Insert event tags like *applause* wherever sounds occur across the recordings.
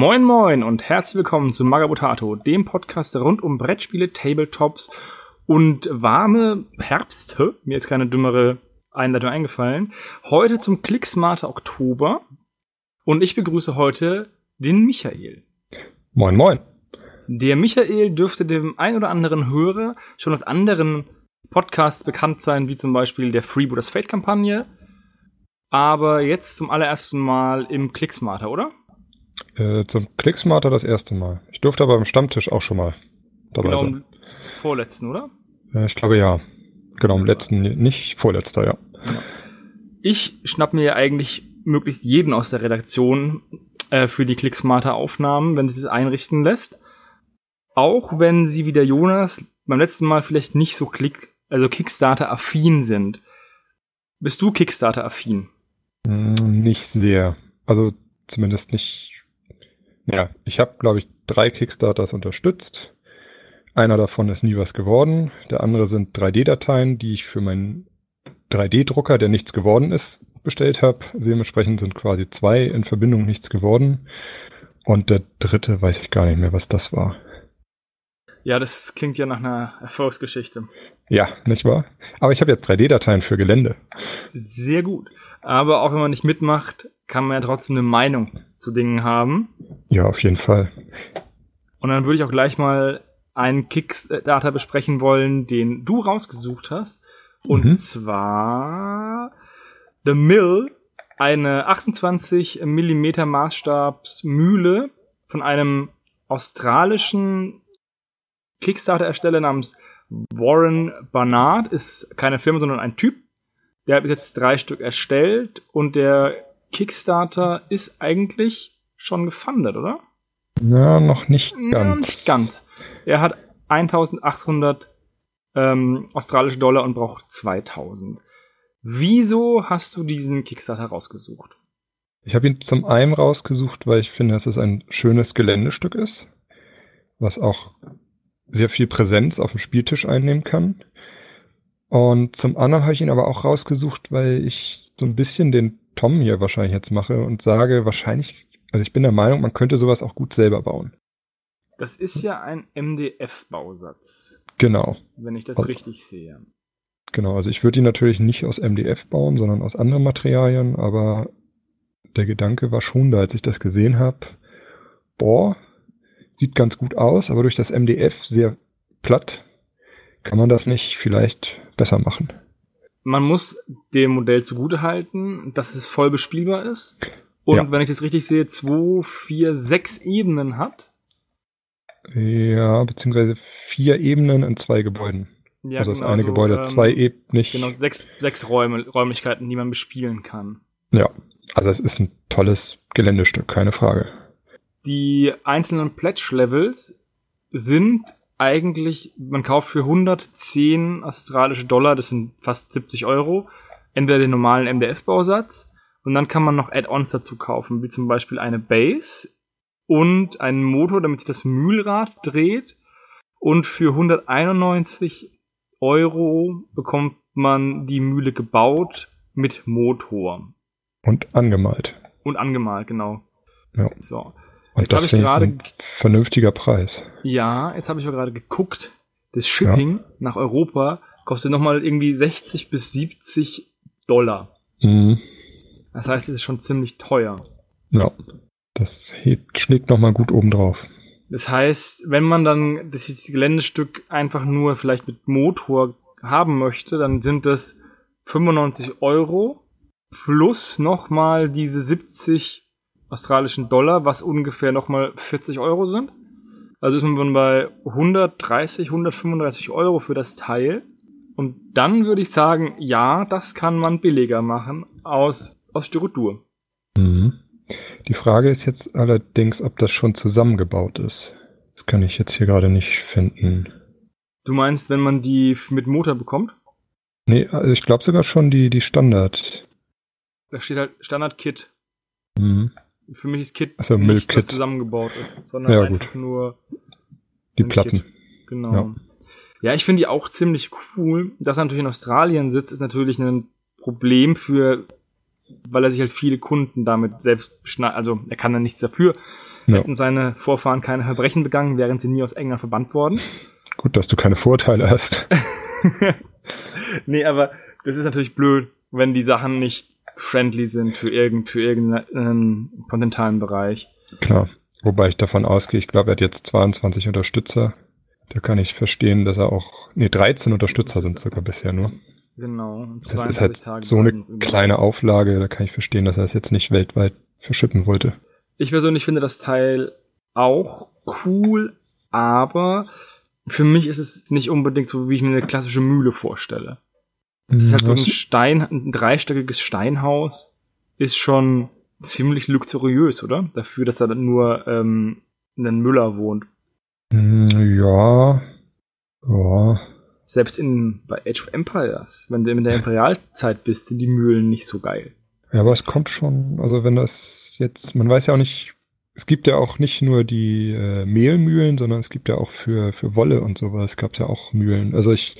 Moin moin und herzlich willkommen zu Magabotato, dem Podcast rund um Brettspiele, Tabletops und warme Herbst. Mir ist keine dümmere Einleitung eingefallen. Heute zum Klicksmarter Oktober und ich begrüße heute den Michael. Moin moin. Der Michael dürfte dem ein oder anderen Hörer schon aus anderen Podcasts bekannt sein, wie zum Beispiel der Freebooters Fate Kampagne. Aber jetzt zum allerersten Mal im Klicksmarter, oder? Äh, zum Klicksmarter das erste Mal. Ich durfte aber im Stammtisch auch schon mal dabei genau, sein. im vorletzten, oder? Äh, ich glaube ja. Genau, im letzten, nicht vorletzter, ja. Ich schnapp mir ja eigentlich möglichst jeden aus der Redaktion äh, für die Klicksmarter Aufnahmen, wenn sie es einrichten lässt. Auch wenn sie wie der Jonas beim letzten Mal vielleicht nicht so Klick, also Kickstarter-affin sind. Bist du Kickstarter-affin? Mm, Nicht sehr. Also zumindest nicht. Ja, ich habe, glaube ich, drei Kickstarters unterstützt. Einer davon ist nie was geworden. Der andere sind 3D-Dateien, die ich für meinen 3D-Drucker, der nichts geworden ist, bestellt habe. Dementsprechend sind quasi zwei in Verbindung nichts geworden. Und der dritte weiß ich gar nicht mehr, was das war. Ja, das klingt ja nach einer Erfolgsgeschichte. Ja, nicht wahr? Aber ich habe jetzt 3D-Dateien für Gelände. Sehr gut. Aber auch wenn man nicht mitmacht, kann man ja trotzdem eine Meinung zu Dingen haben. Ja, auf jeden Fall. Und dann würde ich auch gleich mal einen Kickstarter besprechen wollen, den du rausgesucht hast. Und Mhm. zwar The Mill, eine 28 Millimeter Maßstabsmühle von einem australischen Kickstarter-Ersteller namens Warren Barnard. Ist keine Firma, sondern ein Typ. Der hat bis jetzt drei Stück erstellt und der Kickstarter ist eigentlich schon gefundet, oder? Ja, noch nicht Ja, ganz. nicht ganz. Er hat 1800 ähm, australische Dollar und braucht 2000. Wieso hast du diesen Kickstarter rausgesucht? Ich habe ihn zum einen rausgesucht, weil ich finde, dass es ein schönes Geländestück ist, was auch sehr viel Präsenz auf dem Spieltisch einnehmen kann. Und zum anderen habe ich ihn aber auch rausgesucht, weil ich so ein bisschen den Tom hier wahrscheinlich jetzt mache und sage, wahrscheinlich, also ich bin der Meinung, man könnte sowas auch gut selber bauen. Das ist ja ein MDF-Bausatz, Genau, wenn ich das Also- richtig sehe. genau. Also ich würde ihn natürlich nicht aus MDF bauen, sondern aus anderen Materialien, aber der Gedanke war schon da, als ich das gesehen habe, boah, sieht ganz gut aus, aber durch das MDF sehr platt, kann man das nicht vielleicht besser machen. Man muss dem Modell zugutehalten, dass es voll bespielbar ist. Und Ja. wenn ich das richtig sehe, zwei, vier, sechs Ebenen hat. Ja, beziehungsweise vier Ebenen in zwei Gebäuden. Ja, also das genau, eine so, Gebäude ähm, zwei Ebenen nicht. Genau, sechs, sechs Räume, Räumlichkeiten, die man bespielen kann. Ja, also es ist ein tolles Geländestück, keine Frage. Die einzelnen Pledge-Levels sind eigentlich, man kauft für 110 australische Dollar, das sind fast 70 Euro, entweder den normalen MDF-Bausatz und dann kann man noch Add-ons dazu kaufen, wie zum Beispiel eine Base und einen Motor, damit sich das Mühlrad dreht und für 191 Euro bekommt man die Mühle gebaut mit Motor Und angemalt. und angemalt, genau. Ja. So. Und Jetzt hab das ich gerade- ein vernünftiger Preis. Ja, jetzt habe ich ja gerade geguckt. Das Shipping nach Europa kostet nochmal irgendwie 60 bis 70 Dollar. Mhm. Das heißt, es ist schon ziemlich teuer. Ja. Das hebt, schlägt nochmal gut oben drauf. Das heißt, wenn man dann das Geländestück einfach nur vielleicht mit Motor haben möchte, dann sind das 95 Euro plus nochmal diese 70 australischen Dollar, was ungefähr nochmal 40 Euro sind. Also ist man bei 130, 135 Euro für das Teil. Und dann würde ich sagen, ja, das kann man billiger machen aus, aus Styrodur. Mhm. Die Frage ist jetzt allerdings, ob das schon zusammengebaut ist. Das kann ich jetzt hier gerade nicht finden. Du meinst, wenn man die mit Motor bekommt? Nee, also ich glaube sogar schon die, die Standard. Da steht halt Standard-Kit. Mhm. Für mich ist Kit Ach so, nicht, Milk-Kit. was zusammengebaut ist, sondern Ja, einfach nur Die Platten. Kit. Genau. Ja. Ja, ich finde die auch ziemlich cool. Dass er natürlich in Australien sitzt, ist natürlich ein Problem für weil er sich halt viele Kunden damit selbst beschneidet. Also er kann dann nichts dafür. Ja. Hätten seine Vorfahren keine Verbrechen begangen, wären sie nie aus England verbannt worden. Gut, dass du keine Vorteile hast. *laughs* nee, aber das ist natürlich blöd, wenn die Sachen nicht friendly sind für, irgend, für irgendeinen kontinentalen Bereich. Klar. Wobei ich davon ausgehe, ich glaube, er hat jetzt 22 Unterstützer. Da kann ich verstehen, dass er auch, nee, 13 Unterstützer sind sogar bisher nur. Genau. Das ist halt Tage so eine kleine Auflage, da kann ich verstehen, dass er es jetzt nicht weltweit verschippen wollte. Ich persönlich finde das Teil auch cool, aber für mich ist es nicht unbedingt so, wie ich mir eine klassische Mühle vorstelle. Es ist halt so ein Stein, ein dreistöckiges Steinhaus, ist schon ziemlich luxuriös, oder? Dafür, dass er dann nur ähm, in den Müller wohnt. Hm, ja. Ja. Selbst in, bei Age of Empires, wenn du in der Imperialzeit bist, sind die Mühlen nicht so geil. Ja, aber es kommt schon, also wenn das jetzt, man weiß ja auch nicht, es gibt ja auch nicht nur die äh, Mehlmühlen, sondern es gibt ja auch für, für Wolle und sowas, gab es ja auch Mühlen. Also ich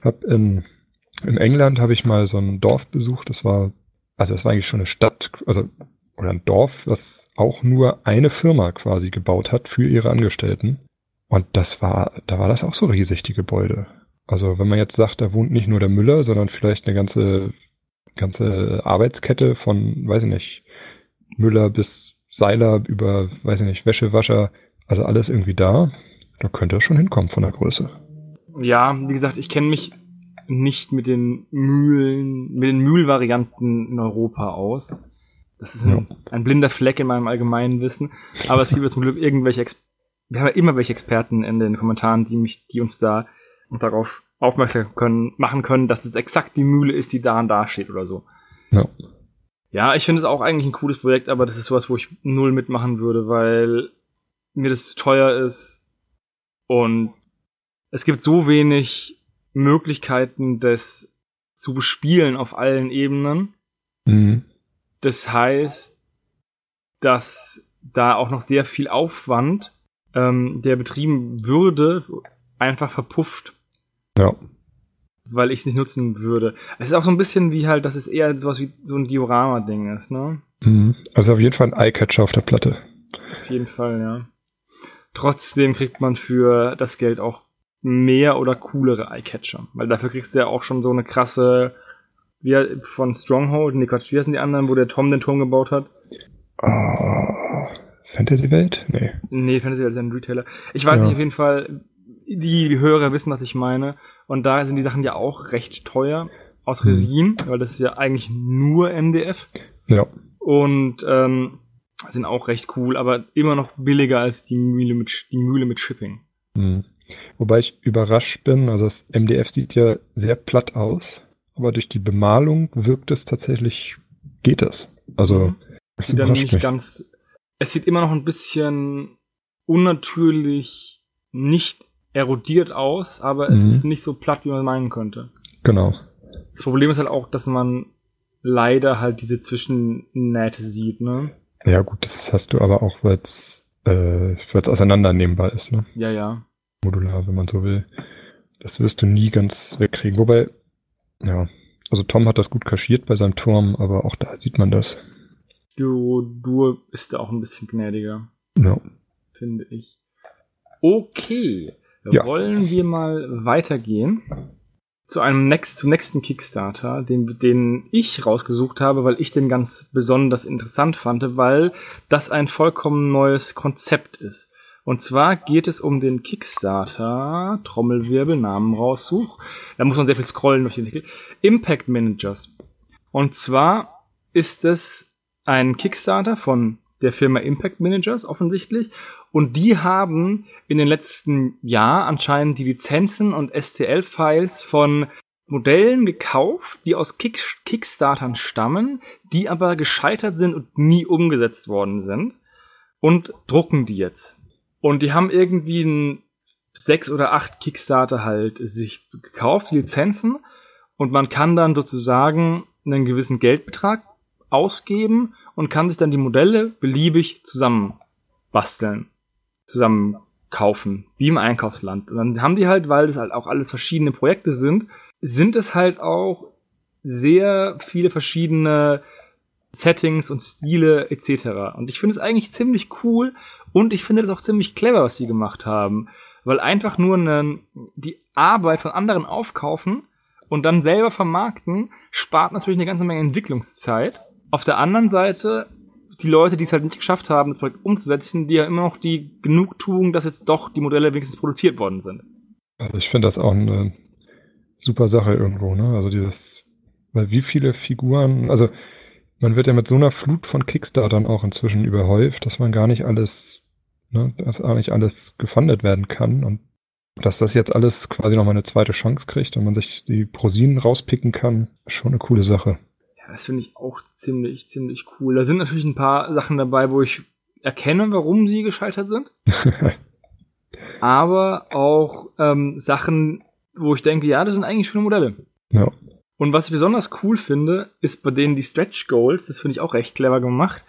habe in, in England habe ich mal so ein Dorf besucht, das war, also das war eigentlich schon eine Stadt, also oder ein Dorf, was auch nur eine Firma quasi gebaut hat für ihre Angestellten. Und das war, da war das auch so riesig, die Gebäude. Also wenn man jetzt sagt, da wohnt nicht nur der Müller, sondern vielleicht eine ganze, ganze Arbeitskette von, weiß ich nicht, Müller bis Seiler über, weiß ich nicht, Wäschewascher, also alles irgendwie da, da könnte es schon hinkommen von der Größe. Ja, wie gesagt, ich kenne mich nicht mit den Mühlen, mit den Mühlvarianten in Europa aus. Das ist ein, ein, blinder Fleck in meinem allgemeinen Wissen. Aber es gibt zum Glück irgendwelche, Ex wir haben ja immer welche Experten in den Kommentaren, die mich, die uns da darauf aufmerksam können, machen können, dass es exakt die Mühle ist, die da und da steht oder so. Ja. Ja, ich finde es auch eigentlich ein cooles Projekt, aber das ist sowas, wo ich null mitmachen würde, weil mir das zu teuer ist und es gibt so wenig Möglichkeiten, das zu bespielen auf allen Ebenen. Mhm. Das heißt, dass da auch noch sehr viel Aufwand, ähm, der betrieben würde, einfach verpufft. Ja. Weil ich es nicht nutzen würde. Es ist auch so ein bisschen wie halt, dass es eher sowas wie so ein Diorama-Ding ist, ne? Mhm. Also auf jeden Fall ein Eyecatcher auf der Platte. Auf jeden Fall, ja. Trotzdem kriegt man für das Geld auch mehr oder coolere Eyecatcher. Weil dafür kriegst du ja auch schon so eine krasse wie von Stronghold, nee Quatsch, wie heißen die anderen, wo der Tom den Turm gebaut hat? Uh, Fantasy-Welt? Nee. Nee, Fantasy-Welt ist ein Retailer. Ich weiß ja. nicht, auf jeden Fall, die Hörer wissen, was ich meine. Und da sind die Sachen ja auch recht teuer aus hm. Resin, hm. weil das ist ja eigentlich nur MDF. Ja. Und ähm, sind auch recht cool, aber immer noch billiger als die Mühle mit, die Mühle mit Shipping. Hm. Wobei ich überrascht bin, also das MDF sieht ja sehr platt aus aber durch die Bemalung wirkt es tatsächlich, geht es. Also, mhm. es sieht dann nicht mich. ganz, es sieht immer noch ein bisschen unnatürlich, nicht erodiert aus, aber es mhm. ist nicht so platt, wie man meinen könnte. Genau. Das Problem ist halt auch, dass man leider halt diese Zwischennähte sieht, ne? Ja, gut, das hast du aber auch, weil es äh, auseinandernehmbar ist, ne? Ja, ja. Modular, wenn man so will. Das wirst du nie ganz wegkriegen. Wobei, ja, also Tom hat das gut kaschiert bei seinem Turm, aber auch da sieht man das. Du, du bist da auch ein bisschen gnädiger. Ja. Finde ich. Okay. Ja. Wollen wir mal weitergehen zu einem next, zum nächsten Kickstarter, den, den ich rausgesucht habe, weil ich den ganz besonders interessant fand, weil das ein vollkommen neues Konzept ist. Und zwar geht es um den Kickstarter, Trommelwirbel, Namen raussuch. Da muss man sehr viel scrollen durch den Titel. Impact Managers. Und zwar ist es ein Kickstarter von der Firma Impact Managers offensichtlich. Und die haben in den letzten Jahr anscheinend die Lizenzen und STL-Files von Modellen gekauft, die aus Kick Kickstartern stammen, die aber gescheitert sind und nie umgesetzt worden sind. Und drucken die jetzt. Und die haben irgendwie ein sechs oder acht Kickstarter halt sich gekauft, die Lizenzen. Und man kann dann sozusagen einen gewissen Geldbetrag ausgeben und kann sich dann die Modelle beliebig zusammen basteln, zusammen kaufen, wie im Einkaufsland. Und dann haben die halt, weil das halt auch alles verschiedene Projekte sind, sind es halt auch sehr viele verschiedene Settings und Stile etc. Und ich finde es eigentlich ziemlich cool und ich finde es auch ziemlich clever, was sie gemacht haben. Weil einfach nur eine, die Arbeit von anderen aufkaufen und dann selber vermarkten, spart natürlich eine ganze Menge Entwicklungszeit. Auf der anderen Seite, die Leute, die es halt nicht geschafft haben, das Projekt umzusetzen, die ja immer noch die Genugtuung, dass jetzt doch die Modelle wenigstens produziert worden sind. Also ich finde das auch eine super Sache irgendwo, ne? Also dieses, weil wie viele Figuren, also man wird ja mit so einer Flut von Kickstartern auch inzwischen überhäuft, dass man gar nicht alles, ne, dass auch nicht alles gefundet werden kann und dass das jetzt alles quasi nochmal eine zweite Chance kriegt und man sich die Prosinen rauspicken kann, schon eine coole Sache. Ja, das finde ich auch ziemlich, ziemlich cool. Da sind natürlich ein paar Sachen dabei, wo ich erkenne, warum sie gescheitert sind. *laughs* aber auch ähm, Sachen, wo ich denke, ja, das sind eigentlich schöne Modelle. Ja. Und was ich besonders cool finde, ist bei denen die Stretch Goals, das finde ich auch recht clever gemacht,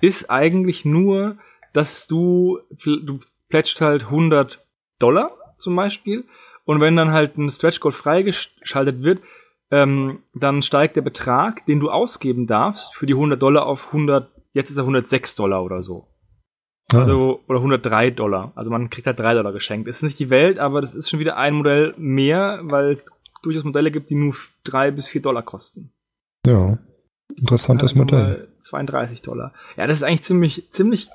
ist eigentlich nur, dass du, du plätscht halt 100 Dollar zum Beispiel und wenn dann halt ein Stretch Goal freigeschaltet wird, ähm, dann steigt der Betrag, den du ausgeben darfst, für die 100 Dollar auf 100, jetzt ist er 106 Dollar oder so. Ah. Also, oder 103 Dollar. Also man kriegt halt 3 Dollar geschenkt. Ist nicht die Welt, aber das ist schon wieder ein Modell mehr, weil es durchaus Modelle gibt, die nur 3 bis 4 Dollar kosten. Ja. Interessantes Modell. mal 32 Dollar. Ja, das ist eigentlich ziemlich, ziemlich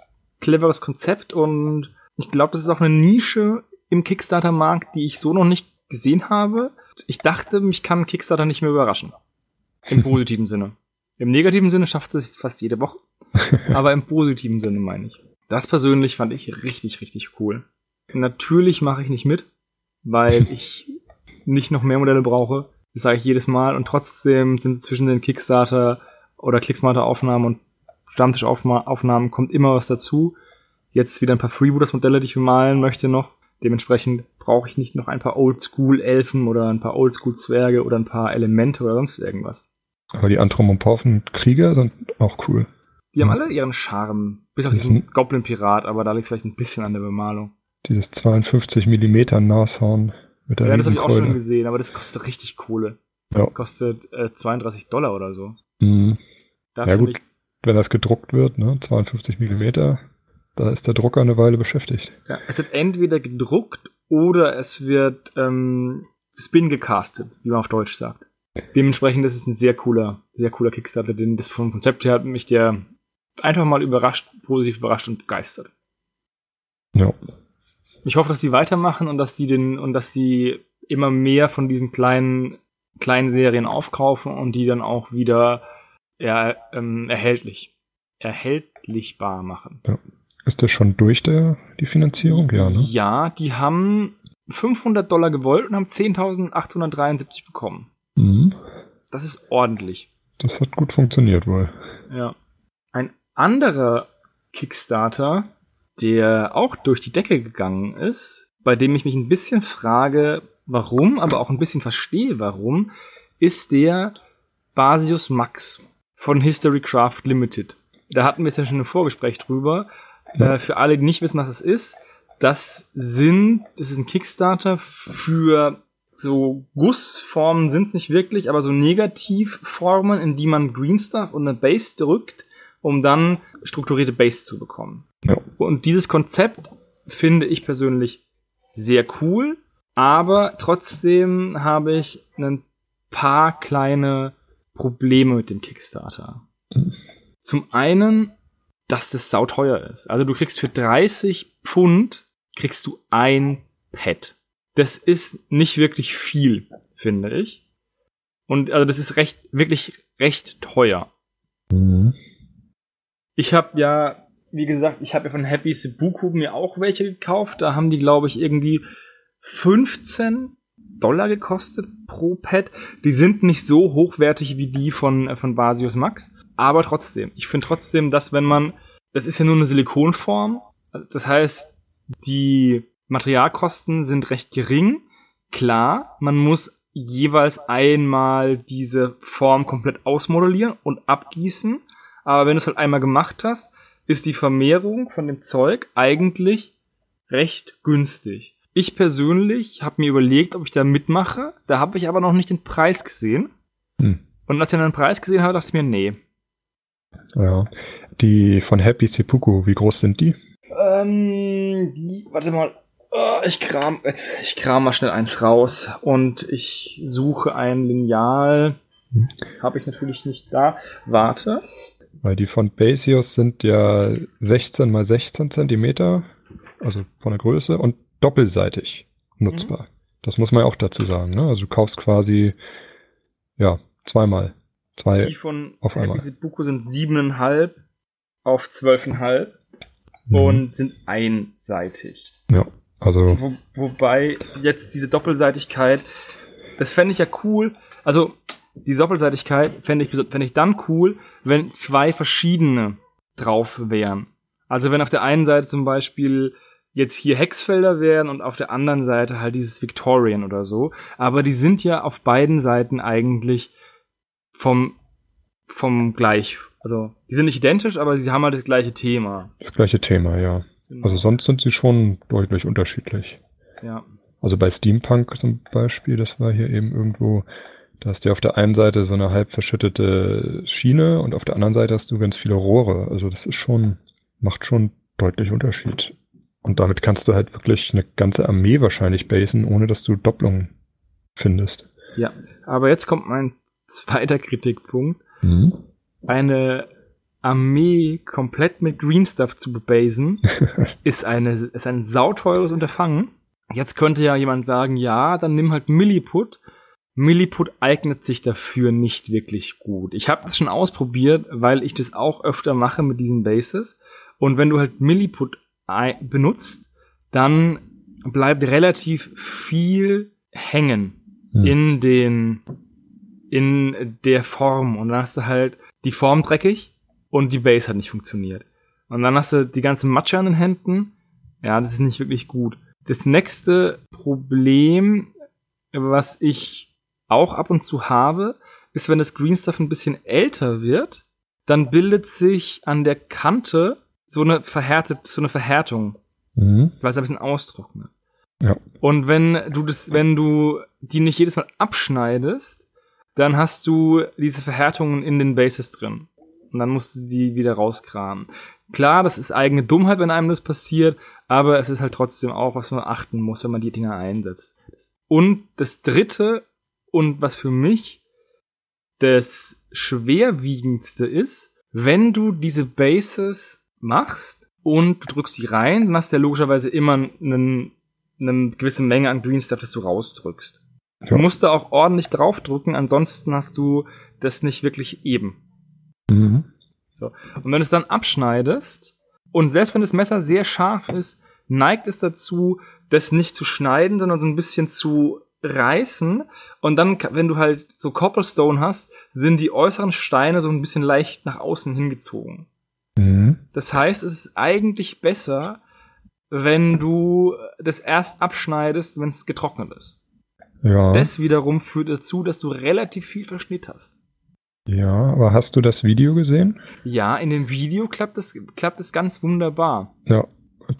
cleveres Konzept und ich glaube, das ist auch eine Nische im Kickstarter-Markt, die ich so noch nicht gesehen habe. Ich dachte, mich kann Kickstarter nicht mehr überraschen. Im *laughs* positiven Sinne. Im negativen Sinne schafft es fast jede Woche, *laughs* aber im positiven Sinne meine ich. Das persönlich fand ich richtig, richtig cool. Natürlich mache ich nicht mit, weil *laughs* ich nicht noch mehr Modelle brauche. Das sage ich jedes Mal und trotzdem sind zwischen den Kickstarter oder Clicksmarter-Aufnahmen und Stammtisch-Aufnahmen kommt immer was dazu. Jetzt wieder ein paar Freebooters-Modelle, die ich malen möchte noch. Dementsprechend brauche ich nicht noch ein paar Oldschool-Elfen oder ein paar Oldschool-Zwerge oder ein paar Elemente oder sonst irgendwas. Aber die anthropomorphen Krieger sind auch cool. Die haben Ja. alle ihren Charme. Bis auf diesen Goblin-Pirat, aber da liegt vielleicht ein bisschen an der Bemalung. Dieses 52 Millimeter Nashorn mit der Ja, das habe ich auch schon gesehen, aber das kostet richtig Kohle. Ja. Kostet äh, 32 Dollar oder so. Mhm. Da Ja, finde gut. Wenn das gedruckt wird, ne, 52 Millimeter, da ist der Drucker eine Weile beschäftigt. ja, es wird entweder gedruckt oder es wird ähm, spin gecastet, wie man auf Deutsch sagt. Dementsprechend ist es ein sehr cooler, sehr cooler Kickstarter, den das vom Konzept her hat mich der einfach mal überrascht, positiv überrascht und begeistert. Ja. Ich hoffe, dass sie weitermachen und dass sie den und dass sie immer mehr von diesen kleinen kleinen Serien aufkaufen und die dann auch wieder ja, ähm, erhältlich erhältlichbar machen. Ist das schon durch der, die Finanzierung? Ja, ne? Ja, die haben 500 Dollar gewollt und haben 10.873 bekommen. Mhm. Das ist ordentlich. Das hat gut funktioniert wohl. Ja. Ein anderer Kickstarter, der auch durch die Decke gegangen ist, bei dem ich mich ein bisschen frage, warum, aber auch ein bisschen verstehe, warum, ist der Basius Max von Historycraft Limited. Da hatten wir jetzt ja schon ein Vorgespräch drüber. Äh, für alle, die nicht wissen, was das ist, das sind, das ist ein Kickstarter für so Gussformen sind es nicht wirklich, aber so Negativformen, in die man Green Stuff und eine Base drückt, um dann strukturierte Base zu bekommen. Ja. Und dieses Konzept finde ich persönlich sehr cool, aber trotzdem habe ich ein paar kleine Probleme mit dem Kickstarter. Mhm. Zum einen, dass das sauteuer ist. Also du kriegst für 30 Pfund kriegst du ein Pad. Das ist nicht wirklich viel, finde ich. Und also das ist recht, wirklich recht teuer. Mhm. Ich habe ja, wie gesagt, ich habe ja von Happy Sebuku mir auch welche gekauft. Da haben die, glaube ich, irgendwie 15 Dollar gekostet pro Pad. Die sind nicht so hochwertig wie die von, äh, von Basius Max. Aber trotzdem, ich finde trotzdem, dass wenn man, das ist ja nur eine Silikonform. Das heißt, die Materialkosten sind recht gering. Klar, man muss jeweils einmal diese Form komplett ausmodellieren und abgießen. Aber wenn du es halt einmal gemacht hast, ist die Vermehrung von dem Zeug eigentlich recht günstig. Ich persönlich habe mir überlegt, ob ich da mitmache. Da habe ich aber noch nicht den Preis gesehen. Hm. Und als ich dann den Preis gesehen habe, dachte ich mir, nee. Ja. Die von Happy Seppuku, wie groß sind die? Ähm, die, warte mal, oh, ich kram, jetzt, ich kram mal schnell eins raus und ich suche ein Lineal. Hm. Habe ich natürlich nicht da. Warte. Weil die von Basios sind ja 16 mal 16 Zentimeter, also von der Größe und doppelseitig nutzbar. Mhm. Das muss man ja auch dazu sagen. Ne? Also du kaufst quasi ja zweimal zwei die von auf einmal. Buku sind siebeneinhalb auf zwölfeinhalb mhm. und sind einseitig. Ja, also Wo, wobei jetzt diese Doppelseitigkeit, das fände ich ja cool. Also die Doppelseitigkeit fände ich, fänd ich dann cool, wenn zwei verschiedene drauf wären. Also wenn auf der einen Seite zum Beispiel jetzt hier Hexfelder wären und auf der anderen Seite halt dieses Victorian oder so. Aber die sind ja auf beiden Seiten eigentlich vom, vom gleich. Also die sind nicht identisch, aber sie haben halt das gleiche Thema. Das gleiche Thema, ja. Genau. Also sonst sind sie schon deutlich unterschiedlich. Ja. Also bei Steampunk zum Beispiel, das war hier eben irgendwo, da hast du auf der einen Seite so eine halb verschüttete Schiene und auf der anderen Seite hast du ganz viele Rohre. Also das ist schon, macht schon deutlich Unterschied. Und damit kannst du halt wirklich eine ganze Armee wahrscheinlich basen, ohne dass du Doppelungen findest. Ja, aber jetzt kommt mein zweiter Kritikpunkt. Mhm. Eine Armee komplett mit Green Stuff zu basen, *laughs* ist, eine, ist ein sauteures Unterfangen. Jetzt könnte ja jemand sagen, ja, dann nimm halt Milliput. Milliput eignet sich dafür nicht wirklich gut. Ich habe das schon ausprobiert, weil ich das auch öfter mache mit diesen Bases. Und wenn du halt Milliput benutzt, dann bleibt relativ viel hängen hm. in den in der Form und dann hast du halt die Form dreckig und die Base hat nicht funktioniert. Und dann hast du die ganze Matsche an den Händen. Ja, das ist nicht wirklich gut. Das nächste Problem, was ich auch ab und zu habe, ist, wenn das Green Stuff ein bisschen älter wird, dann bildet sich an der Kante so eine verhärtet, so eine Verhärtung, mhm. weil es ein bisschen austrocknet. Ja. Und wenn du das, wenn du die nicht jedes Mal abschneidest, dann hast du diese Verhärtungen in den Bases drin. Und dann musst du die wieder rauskramen. Klar, das ist eigene Dummheit, wenn einem das passiert, aber es ist halt trotzdem auch, was man achten muss, wenn man die Dinger einsetzt. Und das dritte, und was für mich das schwerwiegendste ist, wenn du diese Bases machst und du drückst die rein, dann hast du ja logischerweise immer einen, eine gewisse Menge an Green Stuff, das du rausdrückst. Ja. Du musst da auch ordentlich draufdrücken, ansonsten hast du das nicht wirklich eben. Mhm. So. Und wenn du es dann abschneidest, und selbst wenn das Messer sehr scharf ist, neigt es dazu, das nicht zu schneiden, sondern so ein bisschen zu reißen. Und dann, wenn du halt so Copplestone hast, sind die äußeren Steine so ein bisschen leicht nach außen hingezogen. Mhm. Das heißt, es ist eigentlich besser, wenn du das erst abschneidest, wenn es getrocknet ist. Ja. Das wiederum führt dazu, dass du relativ viel Verschnitt hast. Ja, aber hast du das Video gesehen? Ja, in dem Video klappt es, klappt es ganz wunderbar. Ja,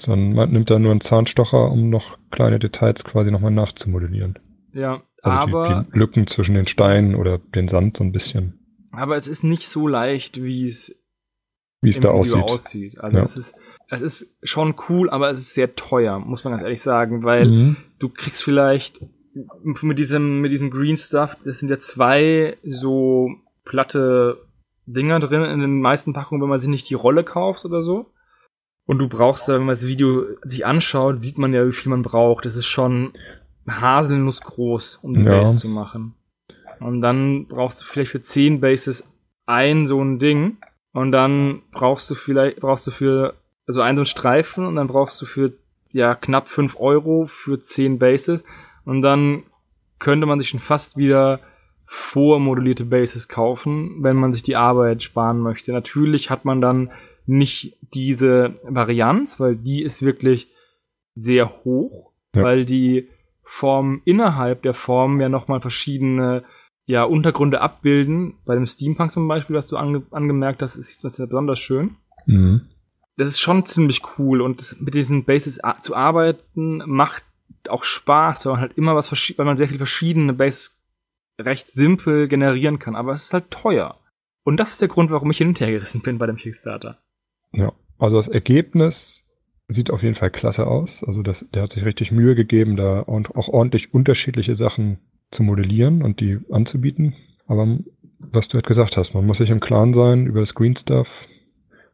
dann nimmt er nur einen Zahnstocher, um noch kleine Details quasi nochmal nachzumodellieren. Ja, also aber. Die, die Lücken zwischen den Steinen oder den Sand so ein bisschen. Aber es ist nicht so leicht, wie es wie es da aussieht. aussieht. Also ja. es ist es ist schon cool, aber es ist sehr teuer, muss man ganz ehrlich sagen, weil mhm. du kriegst vielleicht mit diesem mit diesem Green Stuff, das sind ja zwei so platte Dinger drin in den meisten Packungen, wenn man sich nicht die Rolle kauft oder so. Und du brauchst da, wenn man das Video sich anschaut, sieht man ja, wie viel man braucht. Das ist schon haselnussgroß, um die ja. Base zu machen. Und dann brauchst du vielleicht für zehn Bases ein so ein Ding. Und dann brauchst du vielleicht, brauchst du für, also einen so einen Streifen und dann brauchst du für, ja, knapp fünf Euro für zehn Bases. Und dann könnte man sich schon fast wieder vormodellierte Bases kaufen, wenn man sich die Arbeit sparen möchte. Natürlich hat man dann nicht diese Varianz, weil die ist wirklich sehr hoch, ja. weil die Formen innerhalb der Form ja nochmal verschiedene ja, Untergründe abbilden. Bei dem Steampunk zum Beispiel, was du ange angemerkt hast, ist das ja besonders schön. Mhm. Das ist schon ziemlich cool und mit diesen Bases zu arbeiten macht auch Spaß, weil man halt immer was weil man sehr viele verschiedene Bases recht simpel generieren kann. Aber es ist halt teuer. Und das ist der Grund, warum ich hin und her gerissen bin bei dem Kickstarter. Ja, also das Ergebnis sieht auf jeden Fall klasse aus. Also das, der hat sich richtig Mühe gegeben, da auch ordentlich unterschiedliche Sachen zu modellieren und die anzubieten. Aber was du halt gesagt hast, man muss sich im Klaren sein über das Green Stuff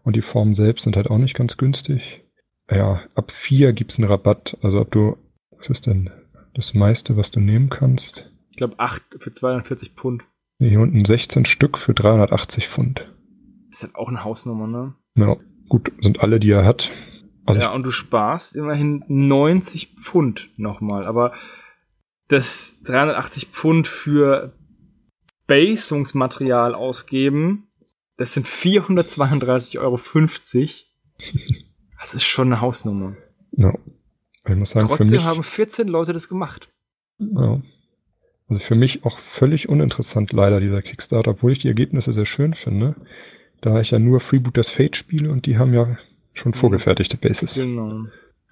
und die Formen selbst sind halt auch nicht ganz günstig. Ja, ab vier gibt's einen Rabatt. Also ob du, was ist denn das meiste, was du nehmen kannst? Ich glaube acht für 240 Pfund. Nee, hier unten 16 Stück für 380 Pfund. Das ist halt auch eine Hausnummer, ne? Ja, gut, sind alle, die er hat. Also ja, und du sparst immerhin 90 Pfund nochmal. Aber das 380 Pfund für Basungsmaterial ausgeben, das sind 432,50 Euro. Das ist schon eine Hausnummer. Ja. Ich muss sagen, Trotzdem mich, haben 14 Leute das gemacht. ja. Also für mich auch völlig uninteressant leider dieser Kickstarter, obwohl ich die Ergebnisse sehr schön finde. Da ich ja nur Freebooters Fate spiele und die haben ja schon vorgefertigte Bases. Genau.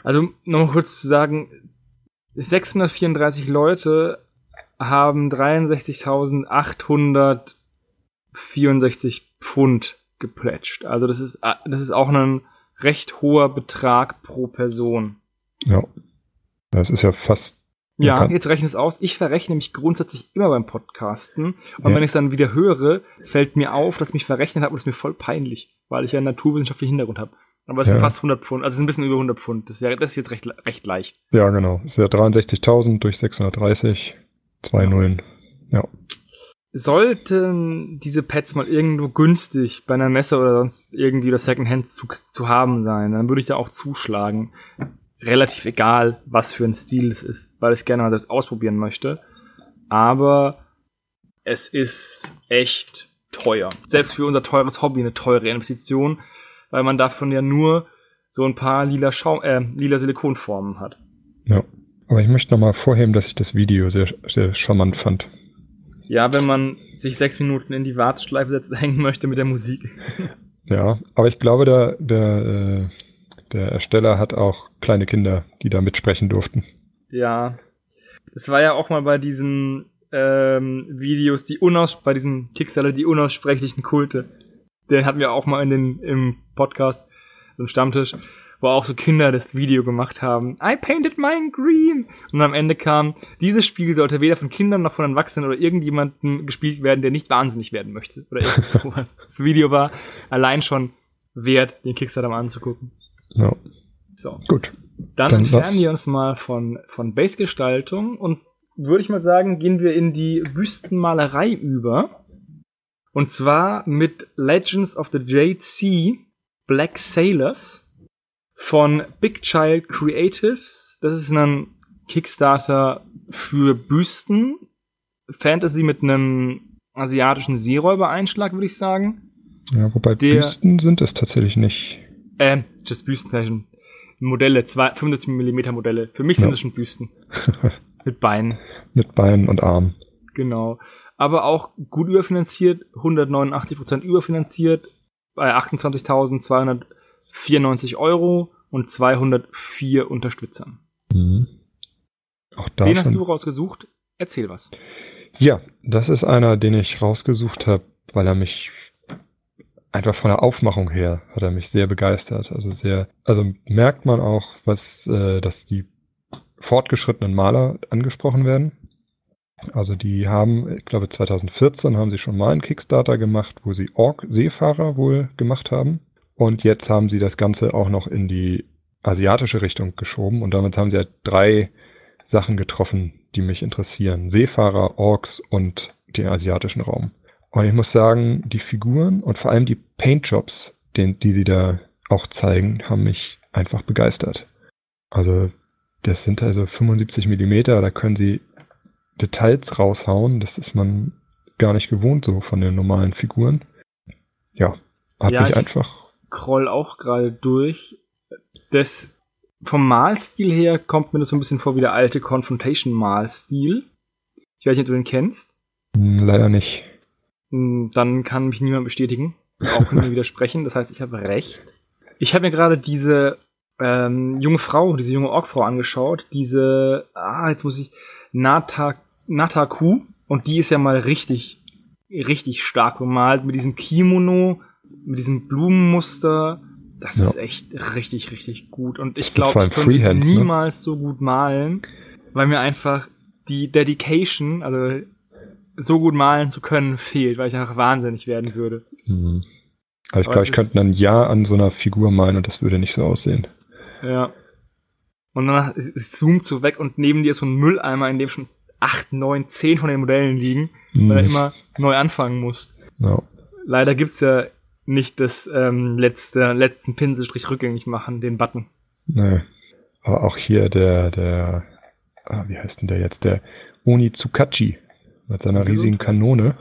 Also nochmal kurz zu sagen, 634 Leute haben 63.864 Pfund geplätscht. Also das ist, das ist auch ein recht hoher Betrag pro Person. Ja. Das ist ja fast. Ja, kann- jetzt rechne es aus. Ich verrechne mich grundsätzlich immer beim Podcasten. Und Ja. wenn ich es dann wieder höre, fällt mir auf, dass ich mich verrechnet habe und es ist mir voll peinlich, weil ich ja einen naturwissenschaftlichen Hintergrund habe. Aber es sind Ja. fast 100 Pfund, also es ist ein bisschen über 100 Pfund. Das ist, ja, das ist jetzt recht, recht leicht. Ja, genau. Das ist ja 63.000 durch 630. Zwei Nullen. Ja. Sollten diese Pads mal irgendwo günstig bei einer Messe oder sonst irgendwie oder Secondhand zu, zu haben sein, dann würde ich da auch zuschlagen. Relativ egal, was für ein Stil es ist, weil ich gerne mal das ausprobieren möchte. Aber es ist echt teuer. Selbst für unser teures Hobby eine teure Investition, weil man davon ja nur so ein paar lila, Schaum, äh, lila Silikonformen hat. Ja. Aber ich möchte nochmal vorheben, dass ich das Video sehr, sehr charmant fand. Ja, wenn man sich sechs Minuten in die Warteschleife setzt, *laughs* hängen möchte mit der Musik. Ja, aber ich glaube, der, der, äh, der Ersteller hat auch kleine Kinder, die da mitsprechen durften. Ja. Es war ja auch mal bei diesen ähm, Videos, die unaus bei diesem Kickstarter, die unaussprechlichen Kulte. Den hatten wir auch mal in den, im Podcast, im Stammtisch, wo auch so Kinder das Video gemacht haben. I painted mine green. Und am Ende kam, dieses Spiel sollte weder von Kindern noch von Erwachsenen oder irgendjemandem gespielt werden, der nicht wahnsinnig werden möchte. Oder irgendwie *laughs* sowas. Das Video war allein schon wert, den Kickstarter mal anzugucken. Ja, So. gut. Dann, Dann entfernen wir uns mal von, von Base-Gestaltung und würde ich mal sagen, gehen wir in die Büstenmalerei über. Und zwar mit Legends of the Jade Sea Black Sailors von Big Child Creatives. Das ist ein Kickstarter für Büsten. Fantasy mit einem asiatischen Seeräuber-Einschlag, würde ich sagen. Ja, wobei Der- Büsten sind es tatsächlich nicht. Ähm, just Büstenzeichen. Modelle, zwei, 75 mm Modelle. Für mich sind Ja. das schon Büsten. *laughs* Mit Beinen. Mit Beinen und Armen. Genau. Aber auch gut überfinanziert, 189% überfinanziert, bei 28.294 Euro und 204 Unterstützern. Mhm. Auch da Den hast du rausgesucht? Erzähl was. Ja, das ist einer, den ich rausgesucht habe, weil er mich einfach von der Aufmachung her hat er mich sehr begeistert. Also sehr, also merkt man auch, was, äh, dass die fortgeschrittenen Maler angesprochen werden. Also die haben, ich glaube 2014 haben sie schon mal einen Kickstarter gemacht, wo sie Ork-Seefahrer wohl gemacht haben. Und jetzt haben sie das Ganze auch noch in die asiatische Richtung geschoben und damit haben sie halt drei Sachen getroffen, die mich interessieren. Seefahrer, Orks und den asiatischen Raum. Und ich muss sagen, die Figuren und vor allem die Paintjobs, den, die sie da auch zeigen, haben mich einfach begeistert. Also, das sind also 75 Millimeter, da können sie Details raushauen. Das ist man gar nicht gewohnt so von den normalen Figuren. Ja, hat Ja, mich ich- einfach. Kroll auch gerade durch. Das vom Malstil her kommt mir das so ein bisschen vor wie der alte Confrontation-Malstil. Ich weiß nicht, ob du den kennst. Hm, Leider nicht. Hm, Dann kann mich niemand bestätigen. Auch mir *laughs* widersprechen. Das heißt, ich habe recht. Ich habe mir gerade diese ähm, junge Frau, diese junge Orkfrau angeschaut. Diese, ah, jetzt muss ich, Nata, Nataku. Und die ist ja mal richtig richtig stark bemalt mit diesem Kimono, mit diesem Blumenmuster. Das Ja. ist echt richtig, richtig gut. Und ich glaube, ich könnte Freehands, ne? niemals so gut malen, weil mir einfach die Dedication, also so gut malen zu können, fehlt, weil ich einfach wahnsinnig werden würde. Mhm. Aber ich glaube, ich könnte ein Jahr an so einer Figur malen und das würde nicht so aussehen. Ja. Und danach zoomt so weg und neben dir ist so ein Mülleimer, in dem schon acht, neun, zehn von den Modellen liegen, weil er Mhm. immer neu anfangen muss. Ja. Leider gibt's ja nicht das ähm, letzte, letzten Pinselstrich rückgängig machen, den Button. Nee. Aber auch hier der, der, ah, wie heißt denn der jetzt? Der Onitsukachi mit seiner riesigen Gesundheit. Kanone,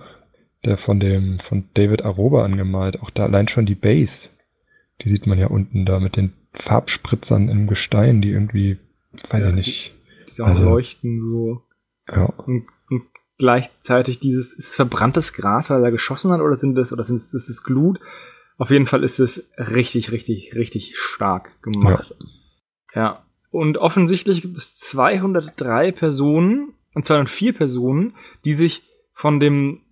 der von dem, von David Aroba angemalt. Auch da allein schon die Base. Die sieht man ja unten da mit den Farbspritzern im Gestein, die irgendwie, weiß Ja, ich nicht. Die ja auch Also- leuchten so. Ja. Und, und gleichzeitig dieses, ist es verbranntes Gras, weil er geschossen hat, oder sind das, oder sind es, ist es Glut? Auf jeden Fall ist es richtig, richtig, richtig stark gemacht. Ja. Und offensichtlich gibt es 203 Personen, und 204 Personen, die sich von dem,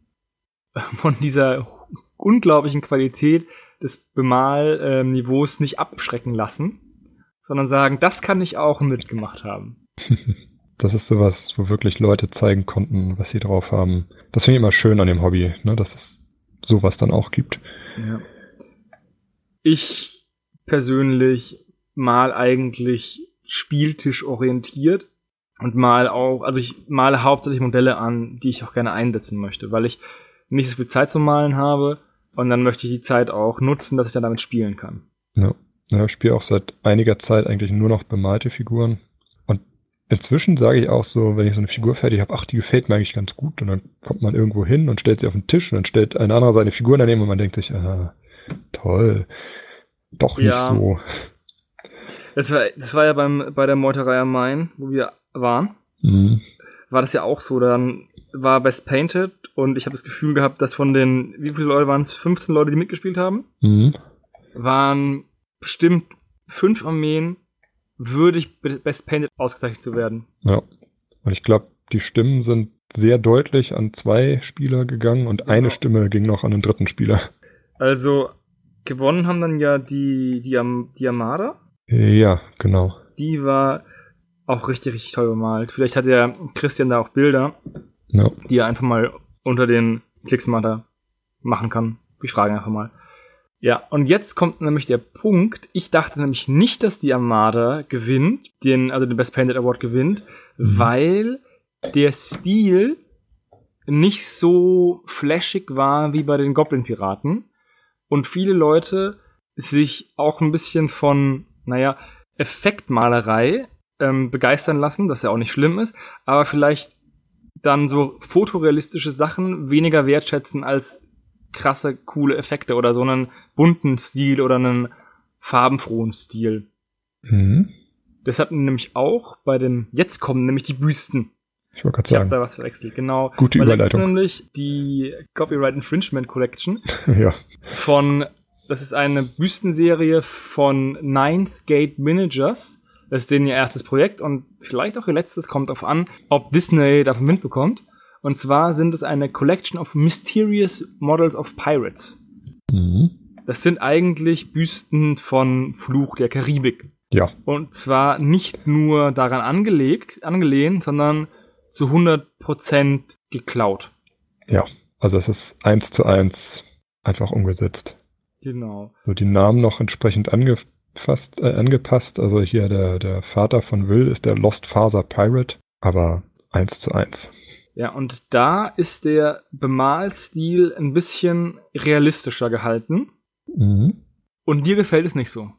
*laughs* von dieser unglaublichen Qualität des Bemalniveaus nicht abschrecken lassen, sondern sagen, das kann ich auch mitgemacht haben. *laughs* Das ist sowas, wo wirklich Leute zeigen konnten, was sie drauf haben. Das finde ich immer schön an dem Hobby, ne, dass es sowas dann auch gibt. Ja. Ich persönlich mal eigentlich spieltischorientiert und mal auch, also ich male hauptsächlich Modelle an, die ich auch gerne einsetzen möchte, weil ich nicht so viel Zeit zum Malen habe und dann möchte ich die Zeit auch nutzen, dass ich dann damit spielen kann. Ja. Ja, ich spiele auch seit einiger Zeit eigentlich nur noch bemalte Figuren. Inzwischen sage ich auch so, wenn ich so eine Figur fertig habe, ach, die gefällt mir eigentlich ganz gut. Und dann kommt man irgendwo hin und stellt sie auf den Tisch und dann stellt ein anderer seine Figur daneben und man denkt sich, ah, toll. Doch nicht Ja. so. Das war, das war ja beim, bei der Meuterei am Main, wo wir waren, Mhm. war das ja auch so. Dann war Best Painted und ich habe das Gefühl gehabt, dass von den, wie viele Leute waren es? 15 Leute, die mitgespielt haben? Mhm. waren bestimmt fünf Armeen würdig be- Best Painted ausgezeichnet zu werden. Ja. Und ich glaube, die Stimmen sind sehr deutlich an zwei Spieler gegangen und eine Genau. Stimme ging noch an den dritten Spieler. Also gewonnen haben dann ja die, die, Am- die Armada. Ja, genau. Die war auch richtig, richtig toll bemalt. Vielleicht hat der Christian da auch Bilder, Ja. die er einfach mal unter den Klicks mal da machen kann. Ich frage einfach mal. Ja, und jetzt kommt nämlich der Punkt. Ich dachte nämlich nicht, dass die Armada gewinnt, den, also den Best Painted Award gewinnt, Mhm. weil der Stil nicht so flashig war wie bei den Goblin-Piraten und viele Leute sich auch ein bisschen von, naja, Effektmalerei ähm, begeistern lassen, was ja auch nicht schlimm ist, aber vielleicht dann so fotorealistische Sachen weniger wertschätzen als krasse, coole Effekte oder so einen bunten Stil oder einen farbenfrohen Stil. Mhm. Das hatten nämlich auch bei dem, jetzt kommen nämlich die Büsten. Ich wollte gerade Ich habe sagen. da was verwechselt, genau. Gute Weil da gibt's Überleitung. nämlich die Copyright Infringement Collection *laughs* ja. von, das ist eine Büstenserie von Ninth Gate Managers. Das ist denen ihr erstes Projekt und vielleicht auch ihr letztes, kommt darauf an, ob Disney davon Wind bekommt. Und zwar sind es eine Collection of Mysterious Models of Pirates. Mhm. Das sind eigentlich Büsten von Fluch der Karibik. Ja. Und zwar nicht nur daran angelegt, angelehnt, sondern zu 100% geklaut. Ja. Also es ist eins zu eins einfach umgesetzt. Genau. So die Namen noch entsprechend angefasst, äh, angepasst. Also hier der, der Vater von Will ist der Lost Father Pirate, aber eins zu eins. Ja, und da ist der Bemalstil ein bisschen realistischer gehalten. Mhm. Und dir gefällt es nicht so.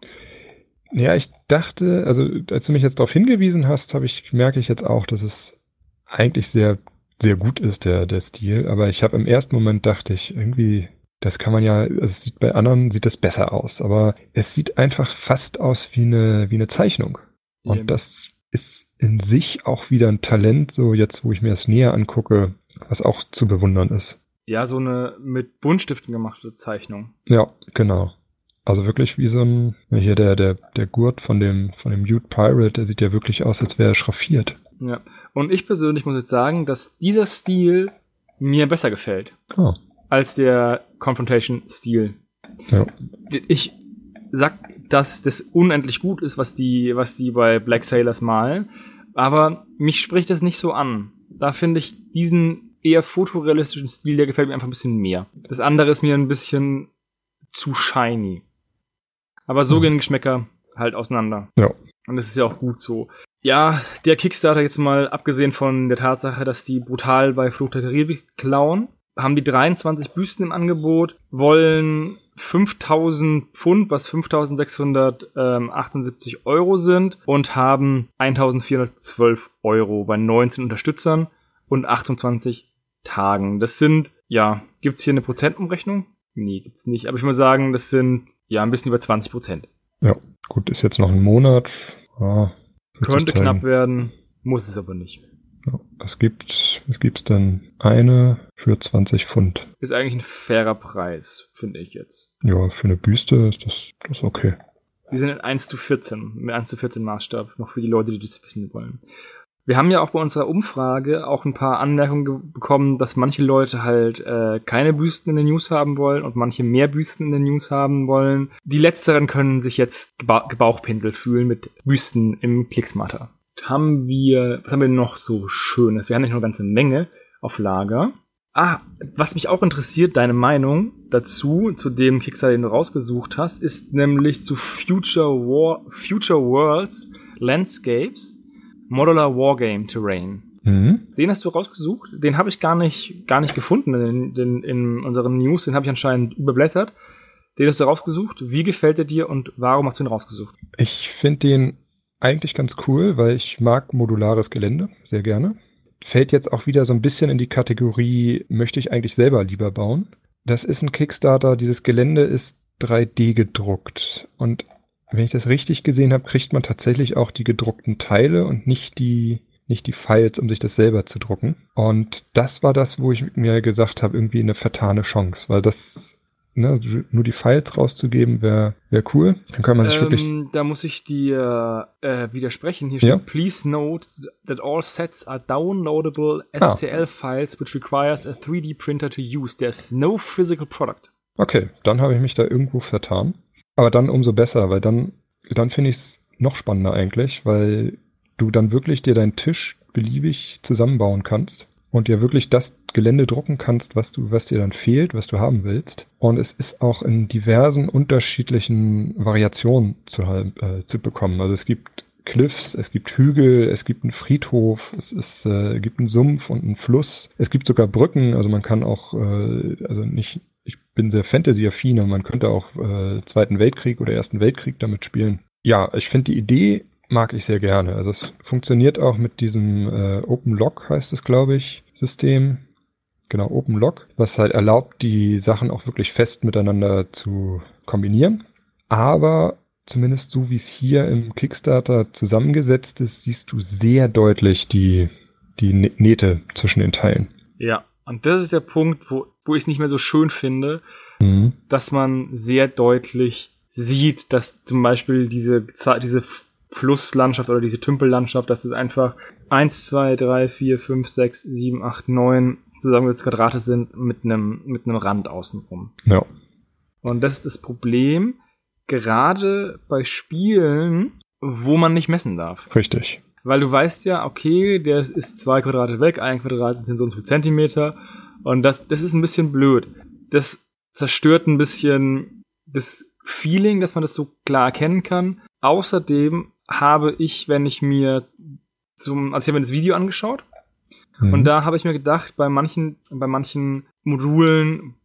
Ja, ich dachte, also als du mich jetzt darauf hingewiesen hast, habe ich merke ich jetzt auch, dass es eigentlich sehr sehr gut ist der der Stil, aber ich habe im ersten Moment dachte ich irgendwie, das kann man ja, also es sieht bei anderen sieht es besser aus, aber es sieht einfach fast aus wie eine wie eine Zeichnung und Eben. das ist in sich auch wieder ein Talent, so jetzt wo ich mir das näher angucke, was auch zu bewundern ist. Ja, so eine mit Buntstiften gemachte Zeichnung. Ja, genau. Also wirklich wie so ein, hier der, der, der Gurt von dem, von dem Mute Pirate, der sieht ja wirklich aus, als wäre er schraffiert. Ja. Und ich persönlich muss jetzt sagen, dass dieser Stil mir besser gefällt. Oh, als der Confrontation-Stil. Ja. Ich sag, dass das unendlich gut ist, was die, was die bei Black Sailors malen, aber mich spricht das nicht so an. Da finde ich diesen eher fotorealistischen Stil, der gefällt mir einfach ein bisschen mehr. Das andere ist mir ein bisschen zu shiny. Aber so Mhm. gehen Geschmäcker halt auseinander. Ja. Und das ist ja auch gut so. Ja, der Kickstarter jetzt mal abgesehen von der Tatsache, dass die brutal bei Fluch der Karibik klauen, haben die 23 Büsten im Angebot, wollen 5000 Pfund, was 5678 Euro sind, und haben 1412 Euro bei 19 Unterstützern und 28 Tagen. Das sind, ja, gibt's hier eine Prozentumrechnung? Nee, gibt's nicht. Aber ich muss sagen, das sind, ja, ein bisschen über 20 Prozent. Ja, gut, ist jetzt noch ein Monat. Wird Könnte knapp werden, muss es aber nicht. Ja, es gibt, es gibt's denn eine für 20 Pfund. Ist eigentlich ein fairer Preis, finde ich jetzt. Ja, für eine Büste ist das, das ist okay. Wir sind in 1 zu 14, mit 1 zu 14 Maßstab, noch für die Leute, die das wissen wollen. Wir haben ja auch bei unserer Umfrage auch ein paar Anmerkungen ge- bekommen, dass manche Leute halt äh, keine Büsten in den News haben wollen und manche mehr Büsten in den News haben wollen. Die letzteren können sich jetzt geba gebauchpinselt fühlen mit Büsten im Klicksmatter. Haben wir, was haben wir noch so Schönes? Wir haben nicht noch eine ganze Menge auf Lager. Ah, was mich auch interessiert, deine Meinung dazu, zu dem Kickstarter, den du rausgesucht hast, ist nämlich zu Future War, Future Worlds Landscapes Modular Wargame Terrain. Mhm. Den hast du rausgesucht? Den habe ich gar nicht, gar nicht gefunden in, in, in unseren News. Den habe ich anscheinend überblättert. Den hast du rausgesucht. Wie gefällt er dir und warum hast du ihn rausgesucht? Ich finde den eigentlich ganz cool, weil ich mag modulares Gelände sehr gerne. Fällt jetzt auch wieder so ein bisschen in die Kategorie, möchte ich eigentlich selber lieber bauen. Das ist ein Kickstarter, dieses Gelände ist 3D gedruckt. Und wenn ich das richtig gesehen habe, kriegt man tatsächlich auch die gedruckten Teile und nicht die, nicht die Files, um sich das selber zu drucken. Und das war das, wo ich mir gesagt habe, irgendwie eine vertane Chance, weil das, ne, nur die Files rauszugeben, wäre wär cool. Dann kann man sich wirklich Ähm, da muss ich dir äh, widersprechen. Hier steht, Ja. please note that all sets are downloadable Ah. STL files, which requires a 3D printer to use. There's no physical product. Okay, dann habe ich mich da irgendwo vertan. Aber dann umso besser, weil dann, dann finde ich es noch spannender eigentlich, weil du dann wirklich dir deinen Tisch beliebig zusammenbauen kannst und dir wirklich das Gelände drucken kannst, was du, was dir dann fehlt, was du haben willst. Und es ist auch in diversen unterschiedlichen Variationen zu, äh, zu bekommen. Also es gibt Cliffs, es gibt Hügel, es gibt einen Friedhof, es ist, äh, gibt einen Sumpf und einen Fluss. Es gibt sogar Brücken, also man kann auch, äh, also nicht, ich bin sehr Fantasy-affin und man könnte auch äh, Zweiten Weltkrieg oder Ersten Weltkrieg damit spielen. Ja, ich finde die Idee mag ich sehr gerne. Also es funktioniert auch mit diesem äh, Open Lock heißt es, glaube ich, System. Genau, Open Lock, was halt erlaubt, die Sachen auch wirklich fest miteinander zu kombinieren. Aber zumindest so wie es hier im Kickstarter zusammengesetzt ist, siehst du sehr deutlich die, die Nä- Nähte zwischen den Teilen. Ja. Und das ist der Punkt, wo, wo ich es nicht mehr so schön finde, Mhm. dass man sehr deutlich sieht, dass zum Beispiel diese, diese Flusslandschaft oder diese Tümpellandschaft, dass es einfach 1, 2, 3, 4, 5, 6, 7, 8, 9 zusammengesetzte Quadrate sind mit einem, mit einem Rand außenrum. Ja. Und das ist das Problem, gerade bei Spielen, wo man nicht messen darf. Richtig. Weil du weißt ja, okay, der ist zwei Quadrate weg, ein Quadrat sind so und so Zentimeter. Und das, das ist ein bisschen blöd. Das zerstört ein bisschen das Feeling, dass man das so klar erkennen kann. Außerdem habe ich, wenn ich mir zum, also ich habe mir das Video angeschaut Mhm. und da habe ich mir gedacht, bei manchen, bei manchen Modulen,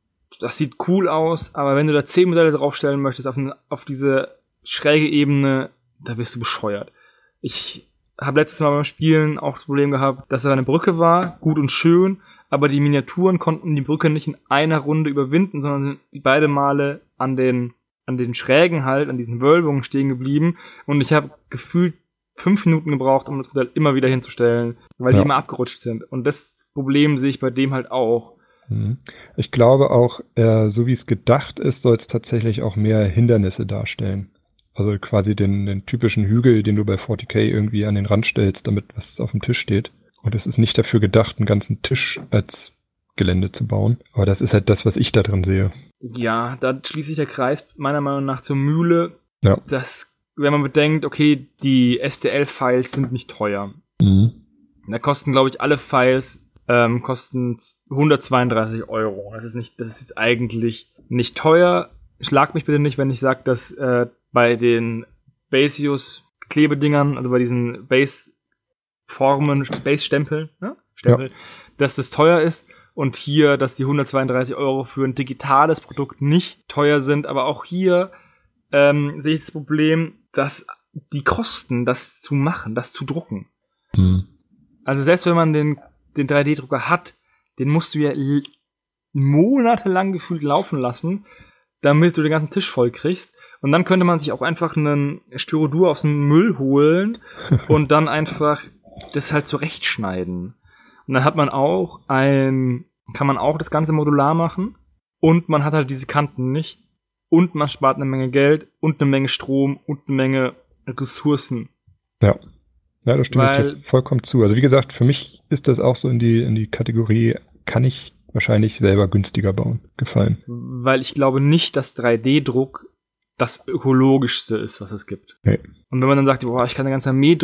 das sieht cool aus, aber wenn du da zehn Modelle draufstellen möchtest auf, eine, auf diese schräge Ebene, da wirst du bescheuert. Ich habe letztes Mal beim Spielen auch das Problem gehabt, dass da eine Brücke war, gut und schön, aber die Miniaturen konnten die Brücke nicht in einer Runde überwinden, sondern sind beide Male an den an den Schrägen halt, an diesen Wölbungen stehen geblieben und ich habe gefühlt fünf Minuten gebraucht, um das Modell immer wieder hinzustellen, weil die Ja. immer abgerutscht sind. Und das Problem sehe ich bei dem halt auch. Mhm. Ich glaube auch, äh, so wie es gedacht ist, soll es tatsächlich auch mehr Hindernisse darstellen. Also quasi den, den typischen Hügel, den du bei 40k irgendwie an den Rand stellst, damit was auf dem Tisch steht. Und es ist nicht dafür gedacht, einen ganzen Tisch als Gelände zu bauen. Aber das ist halt das, was ich da drin sehe. Ja, da schließt sich der Kreis meiner Meinung nach zur Mühle. Ja. Das, wenn man bedenkt, okay, die STL-Files sind nicht teuer. Mhm. Da kosten, glaube ich, alle Files ähm, kosten 132 Euro. Das ist nicht, das ist jetzt eigentlich nicht teuer. Schlag mich bitte nicht, wenn ich sage, dass äh, bei den Basius Klebedingern, also bei diesen Base Formen, Base Stempeln, ne? Stempel, ja. dass das teuer ist und hier, dass die 132 Euro für ein digitales Produkt nicht teuer sind, aber auch hier ähm, sehe ich das Problem, dass die Kosten, das zu machen, das zu drucken. Hm. Also selbst wenn man den, den 3D-Drucker hat, den musst du ja monatelang gefühlt laufen lassen, damit du den ganzen Tisch voll kriegst. Und dann könnte man sich auch einfach einen Styrodur aus dem Müll holen *laughs* und dann einfach das halt zurechtschneiden. Und dann hat man auch ein, kann man auch das Ganze modular machen und man hat halt diese Kanten nicht und man spart eine Menge Geld und eine Menge Strom und eine Menge Ressourcen. Ja. Ja, das stimmt Weil, vollkommen zu. Also wie gesagt, für mich ist das auch so in die, in die Kategorie, kann ich wahrscheinlich selber günstiger bauen, gefallen. Weil ich glaube nicht, dass 3D-Druck das ökologischste ist, was es gibt. Okay. Und wenn man dann sagt, boah, ich kann eine ganze Armee,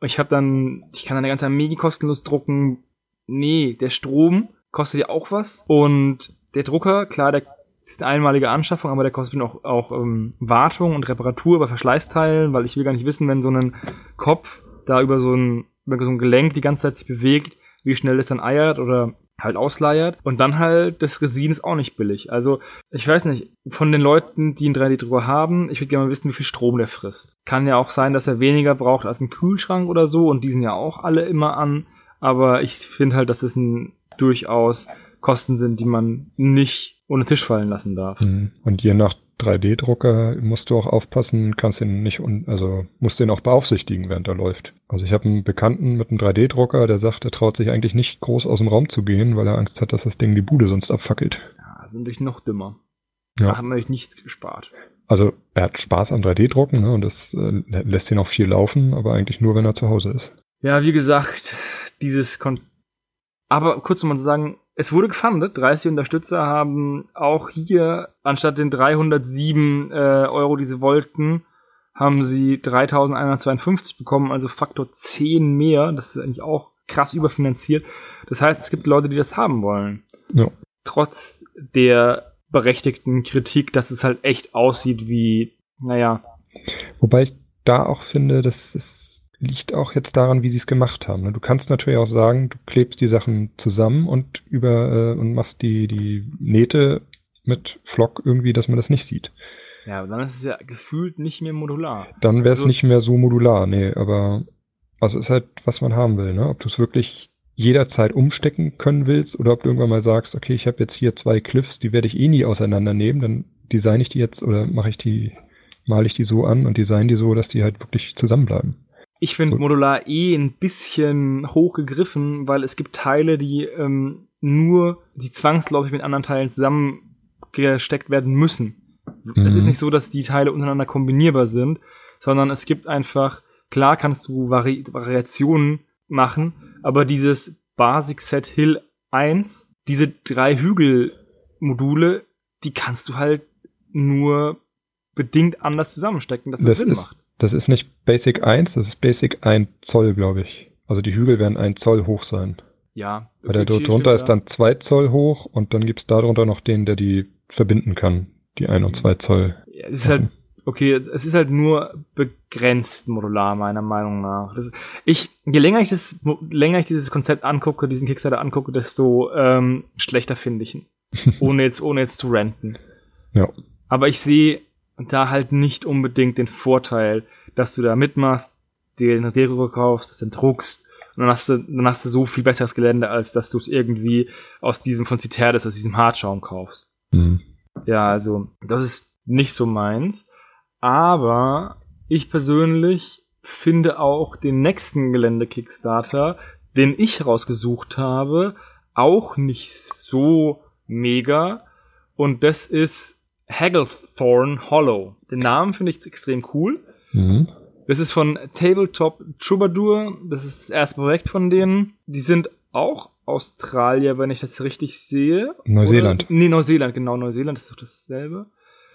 ich habe dann, ich kann eine ganze Armee kostenlos drucken. Nee, der Strom kostet ja auch was und der Drucker, klar, der ist eine einmalige Anschaffung, aber der kostet auch, auch ähm, Wartung und Reparatur bei Verschleißteilen, weil ich will gar nicht wissen, wenn so ein Kopf da über so ein, über so ein Gelenk die ganze Zeit sich bewegt, wie schnell es dann eiert oder halt ausleiert. Und dann halt, das Resin ist auch nicht billig. Also, ich weiß nicht, von den Leuten, die einen 3D-Drucker haben, ich würde gerne mal wissen, wie viel Strom der frisst. Kann ja auch sein, dass er weniger braucht als ein Kühlschrank oder so und die sind ja auch alle immer an. Aber ich finde halt, dass es ein durchaus Kosten sind, die man nicht ohne Tisch fallen lassen darf. Mhm. Und je nach 3D-Drucker musst du auch aufpassen, kannst ihn nicht, also musst den auch beaufsichtigen, während er läuft. Also ich habe einen Bekannten mit einem 3D-Drucker, der sagt, er traut sich eigentlich nicht groß aus dem Raum zu gehen, weil er Angst hat, dass das Ding die Bude sonst abfackelt. Ja, sind natürlich noch dümmer. Ja. Da haben wir euch nichts gespart. Also er hat Spaß am 3D-Drucken ne, und das äh, lässt ihn auch viel laufen, aber eigentlich nur, wenn er zu Hause ist. Ja, wie gesagt, dieses Kon aber kurz nochmal zu sagen, es wurde gefundet. 30 Unterstützer haben auch hier anstatt den 307 äh, Euro, die sie wollten, haben sie 3152 bekommen, also Faktor 10 mehr. Das ist eigentlich auch krass überfinanziert. Das heißt, es gibt Leute, die das haben wollen. Ja. Trotz der berechtigten Kritik, dass es halt echt aussieht wie, naja. Wobei ich da auch finde, dass es liegt auch jetzt daran, wie sie es gemacht haben. Ne? Du kannst natürlich auch sagen, du klebst die Sachen zusammen und über äh, und machst die, die Nähte mit Flock irgendwie, dass man das nicht sieht. Ja, aber dann ist es ja gefühlt nicht mehr modular. Dann wäre es also, nicht mehr so modular, nee, aber also ist halt, was man haben will, ne? Ob du es wirklich jederzeit umstecken können willst oder ob du irgendwann mal sagst, okay, ich habe jetzt hier zwei Cliffs, die werde ich eh nie auseinandernehmen, dann design ich die jetzt oder mache ich die, male ich die so an und design die so, dass die halt wirklich zusammenbleiben. Ich finde Modular eh ein bisschen hochgegriffen, weil es gibt Teile, die ähm, nur, die zwangsläufig mit anderen Teilen zusammengesteckt werden müssen. Mhm. Es ist nicht so, dass die Teile untereinander kombinierbar sind, sondern es gibt einfach, klar kannst du Vari Variationen machen, aber dieses Basic Set Hill 1, diese drei Hügelmodule, die kannst du halt nur bedingt anders zusammenstecken, dass das, das Sinn ist, macht. Das ist nicht Basic 1, das ist Basic 1 Zoll, glaube ich. Also die Hügel werden 1 Zoll hoch sein. Ja. Weil der dort drunter ist dann 2 Zoll hoch und dann gibt's darunter noch den, der die verbinden kann. Die 1 und 2 Zoll. Ja, es ist halt, okay, es ist halt nur begrenzt modular, meiner Meinung nach. Das, ich, je länger ich das, länger ich dieses Konzept angucke, diesen Kickstarter angucke, desto ähm, schlechter finde ich ihn. *laughs* ohne jetzt, ohne jetzt zu renten. Ja. Aber ich sehe da halt nicht unbedingt den Vorteil, dass du da mitmachst, dir eine Deko kaufst, das dann druckst und dann hast du, dann hast du so viel besseres Gelände, als dass du es irgendwie aus diesem von Citerdes, aus diesem Hartschaum kaufst. Mhm. Ja, also, das ist nicht so meins. Aber ich persönlich finde auch den nächsten Gelände-Kickstarter, den ich rausgesucht habe, auch nicht so mega. Und das ist Hagglethorn Hollow. Den Namen finde ich extrem cool. Mhm. Das ist von Tabletop Troubadour. Das ist das erste Projekt von denen. Die sind auch Australier, wenn ich das richtig sehe. Neuseeland. Oder? Nee, Neuseeland, genau. Neuseeland ist doch dasselbe. *laughs*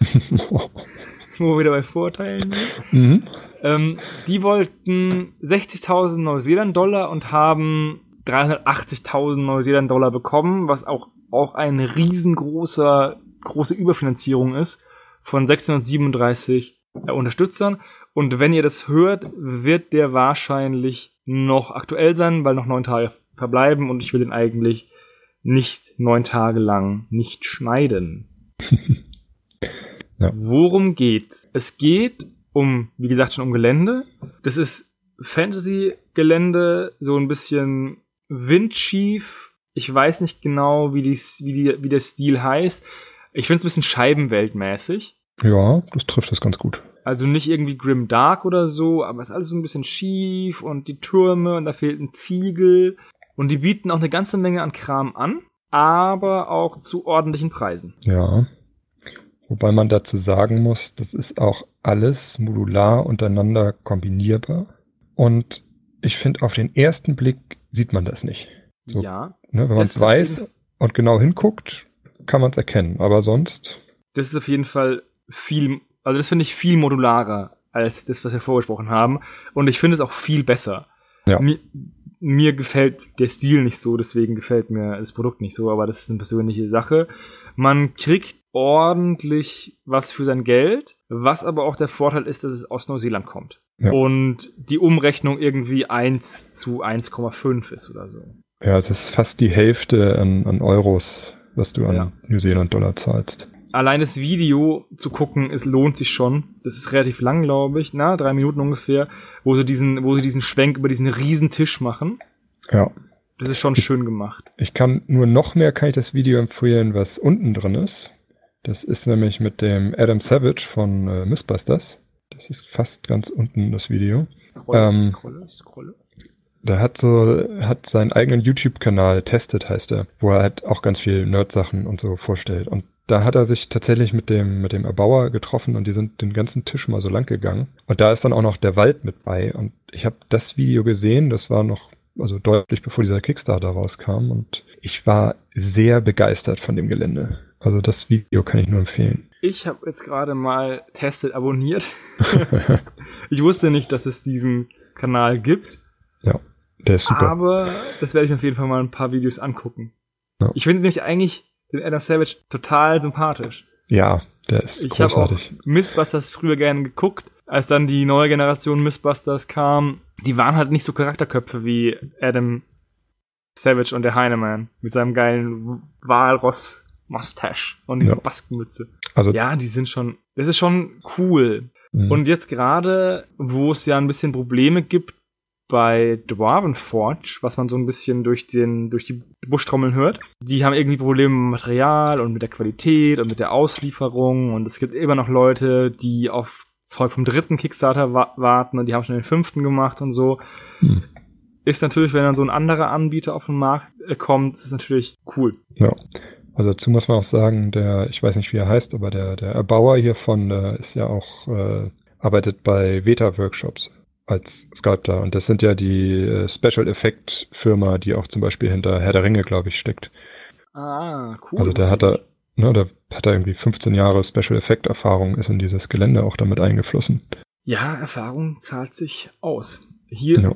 Wo wir wieder bei Vorteilen sind. mhm. Ähm, die wollten 60.000 Neuseeland-Dollar und haben 380.000 Neuseeland-Dollar bekommen, was auch, auch eine riesengroße große Überfinanzierung ist von 637 äh, Unterstützern. Und wenn ihr das hört, wird der wahrscheinlich noch aktuell sein, weil noch neun Tage verbleiben und ich will den eigentlich nicht neun Tage lang nicht schneiden. *laughs* Ja. Worum geht? Es geht um, wie gesagt, schon um Gelände. Das ist Fantasy-Gelände, so ein bisschen windschief. Ich weiß nicht genau, wie, dies, wie, die, wie der Stil heißt. Ich finde es ein bisschen scheibenweltmäßig. Ja, das trifft das ganz gut. Also nicht irgendwie Grim Dark oder so, aber es ist alles so ein bisschen schief und die Türme und da fehlt ein Ziegel. Und die bieten auch eine ganze Menge an Kram an, aber auch zu ordentlichen Preisen. Ja. Wobei man dazu sagen muss, das ist auch alles modular untereinander kombinierbar. Und ich finde, auf den ersten Blick sieht man das nicht. So, ja. Ne, wenn man es weiß und genau hinguckt, kann man es erkennen. Aber sonst. Das ist auf jeden Fall viel, also das finde ich viel modularer als das, was wir vorgesprochen haben. Und ich finde es auch viel besser. Ja. Mir, mir gefällt der Stil nicht so, deswegen gefällt mir das Produkt nicht so, aber das ist eine persönliche Sache. Man kriegt ordentlich was für sein Geld, was aber auch der Vorteil ist, dass es aus Neuseeland kommt. Ja. Und die Umrechnung irgendwie 1 zu 1,5 ist oder so. Ja, es ist fast die Hälfte an, an Euros, was du an Ja. New Zealand Dollar zahlst. Allein das Video zu gucken, es lohnt sich schon. Das ist relativ lang, glaube ich, na, drei Minuten ungefähr, wo sie diesen, wo sie diesen Schwenk über diesen riesen Tisch machen. Ja. Das ist schon schön gemacht. Ich kann nur noch mehr kann ich das Video empfehlen, was unten drin ist. Das ist nämlich mit dem Adam Savage von äh, Mythbusters. Das ist fast ganz unten das Video. Scrolle, Ähm, scrolle, scrolle. Der hat so, hat seinen eigenen YouTube-Kanal, Tested heißt er, wo er halt auch ganz viel Nerd-Sachen und so vorstellt. Und da hat er sich tatsächlich mit dem, mit dem Erbauer getroffen und die sind den ganzen Tisch mal so lang gegangen. Und da ist dann auch noch der Wald mit bei. Und ich habe das Video gesehen, das war noch, also deutlich bevor dieser Kickstarter rauskam. Und ich war sehr begeistert von dem Gelände. Also das Video kann ich nur empfehlen. Ich habe jetzt gerade mal Tested abonniert. *laughs* ich wusste nicht, dass es diesen Kanal gibt, ja, der ist super. aber das werde ich mir auf jeden Fall mal ein paar Videos angucken. Ja. Ich finde nämlich eigentlich den Adam Savage total sympathisch. Ja, der ist Ich habe auch großartig. Mythbusters früher gerne geguckt, als dann die neue Generation Mythbusters kam. Die waren halt nicht so Charakterköpfe wie Adam Savage und der Heineman mit seinem geilen Walross Mustache und dieser Ja. Baskenmütze. Also, Ja, die sind schon, das ist schon cool. mh, Und jetzt gerade, wo es ja ein bisschen Probleme gibt bei Dwarven Forge, was man so ein bisschen durch den, durch die Buschtrommeln hört, die haben irgendwie Probleme mit Material und mit der Qualität und mit der Auslieferung und es gibt immer noch Leute, die auf Zeug vom dritten Kickstarter wa warten und die haben schon den fünften gemacht und so. hm, Ist natürlich, wenn dann so ein anderer Anbieter auf den Markt äh, kommt, ist es natürlich cool. Ja. Also dazu muss man auch sagen, der, ich weiß nicht, wie er heißt, aber der, der Erbauer hiervon, der ist ja auch, äh, arbeitet bei Veta Workshops als Sculptor. Und das sind ja die äh, Special Effect Firma, die auch zum Beispiel hinter Herr der Ringe, glaube ich, steckt. Ah, cool. Also der hat da, ne, der hat da irgendwie 15 Jahre Special Effect Erfahrung, ist in dieses Gelände auch damit eingeflossen. Ja, Erfahrung zahlt sich aus. Hier, Ja.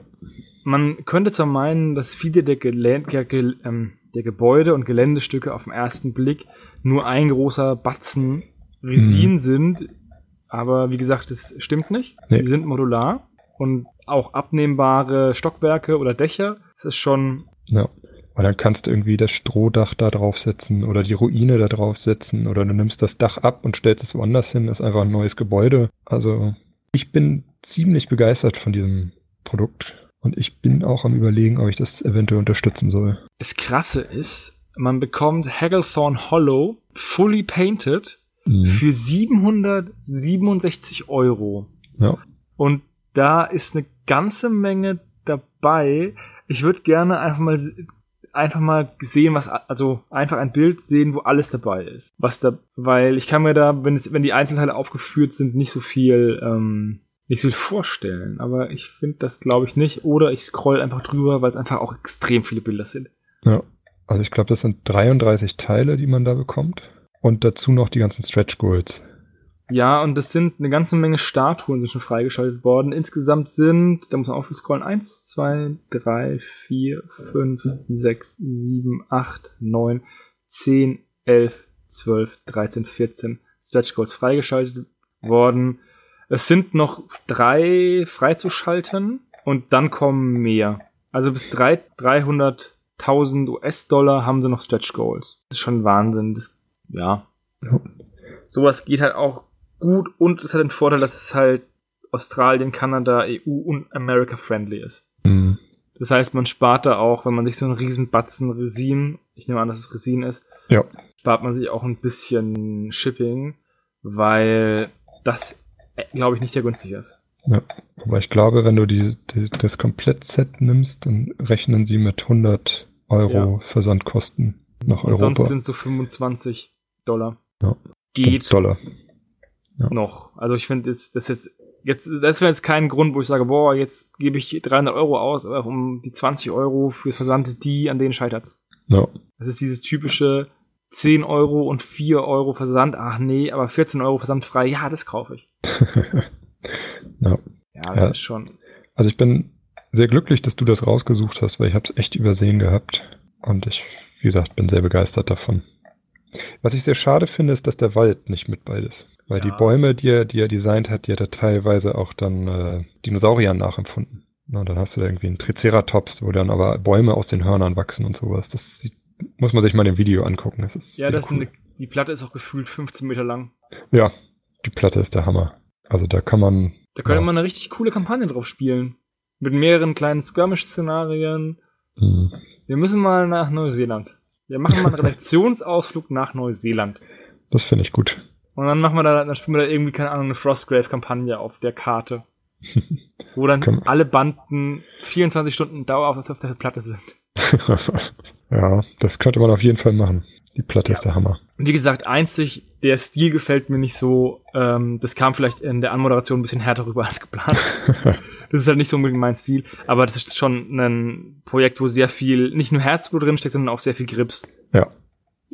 man könnte zwar meinen, dass viele der, Gelä der, ähm, der Gebäude und Geländestücke auf den ersten Blick nur ein großer Batzen Resin Mhm. sind, aber wie gesagt, das stimmt nicht. Nee. Die sind modular und auch abnehmbare Stockwerke oder Dächer. Das ist schon, Ja. Weil dann kannst du irgendwie das Strohdach da draufsetzen oder die Ruine da draufsetzen oder du nimmst das Dach ab und stellst es woanders hin, ist einfach ein neues Gebäude. Also ich bin ziemlich begeistert von diesem Produkt und ich bin auch am überlegen, ob ich das eventuell unterstützen soll. das Krasse ist, man bekommt Hagglethorn Hollow fully painted Mhm. für 767 Euro. Ja. Und da ist eine ganze Menge dabei. Ich würde gerne einfach mal einfach mal sehen, was also einfach ein Bild sehen, wo alles dabei ist. Was da, weil ich kann mir da, wenn es, wenn die Einzelteile aufgeführt sind, nicht so viel, ähm, nicht so viel vorstellen. Aber ich finde das glaube ich nicht. Oder ich scroll einfach drüber, weil es einfach auch extrem viele Bilder sind. Ja, also ich glaube, das sind 33 Teile, die man da bekommt. Und dazu noch die ganzen Stretch Goals. Ja, und das sind eine ganze Menge Statuen sind schon freigeschaltet worden. Insgesamt sind, da muss man aufscrollen, 1, 2, 3, 4, 5, 6, 7, 8, 9, 10, 11, 12, 13, 14 Stretch Goals freigeschaltet worden. Es sind noch drei freizuschalten und dann kommen mehr. Also bis 300.000 US-Dollar haben sie noch Stretch Goals. Das ist schon Wahnsinn. Das, ja. ja. Sowas geht halt auch gut und es hat den Vorteil, dass es halt Australien, Kanada, EU und America friendly ist. Mhm. Das heißt, man spart da auch, wenn man sich so einen riesen Batzen Resin, ich nehme an, dass es Resin ist, ja. spart man sich auch ein bisschen Shipping, weil das, äh, glaube ich, nicht sehr günstig ist. Ja, aber ich glaube, wenn du die, die das Komplettset nimmst, dann rechnen sie mit 100 Euro ja. Versandkosten nach Europa. sonst sind es so 25 Dollar. Ja. Geht. Dollar ja. noch. Also ich finde, das, das jetzt, jetzt, das wäre jetzt kein Grund, wo ich sage, boah, jetzt gebe ich 300 Euro aus, aber um die 20 Euro fürs Versand, die, an denen scheitert's. Ja. Das ist dieses typische 10 Euro und 4 Euro Versand. Ach nee, aber 14 Euro Versand frei. Ja, das kaufe ich. *laughs* ja. Ja, das ja. ist schon. Also ich bin sehr glücklich, dass du das rausgesucht hast, weil ich habe es echt übersehen gehabt. Und ich, wie gesagt, bin sehr begeistert davon. Was ich sehr schade finde, ist, dass der Wald nicht mit bei ist. Weil ja. die Bäume, die er, die er designt hat, die hat er teilweise auch dann äh, Dinosauriern nachempfunden. Na, dann hast du da irgendwie einen Triceratops, wo dann aber Bäume aus den Hörnern wachsen und sowas. Das sieht, muss man sich mal im Video angucken. Das ist ja, das cool. eine, die Platte ist auch gefühlt 15 Meter lang. Ja, die Platte ist der Hammer. Also da kann man. Da könnte ja. man eine richtig coole Kampagne drauf spielen. Mit mehreren kleinen Skirmish-Szenarien. Hm. Wir müssen mal nach Neuseeland. Wir machen mal einen *laughs* Redaktionsausflug nach Neuseeland. Das finde ich gut. Und dann machen wir da, dann spielen wir da irgendwie, keine Ahnung, eine Frostgrave-Kampagne auf der Karte. *laughs* wo dann Komm. alle Banden 24 Stunden Dauer auf, auf der Platte sind. *laughs* ja, das könnte man auf jeden Fall machen. Die Platte ja. ist der Hammer. Wie gesagt, einzig, der Stil gefällt mir nicht so. Ähm, das kam vielleicht in der Anmoderation ein bisschen härter rüber als geplant. *laughs* das ist halt nicht so unbedingt mein Stil, aber das ist schon ein Projekt, wo sehr viel, nicht nur Herzblut drinsteckt, sondern auch sehr viel Grips. Ja.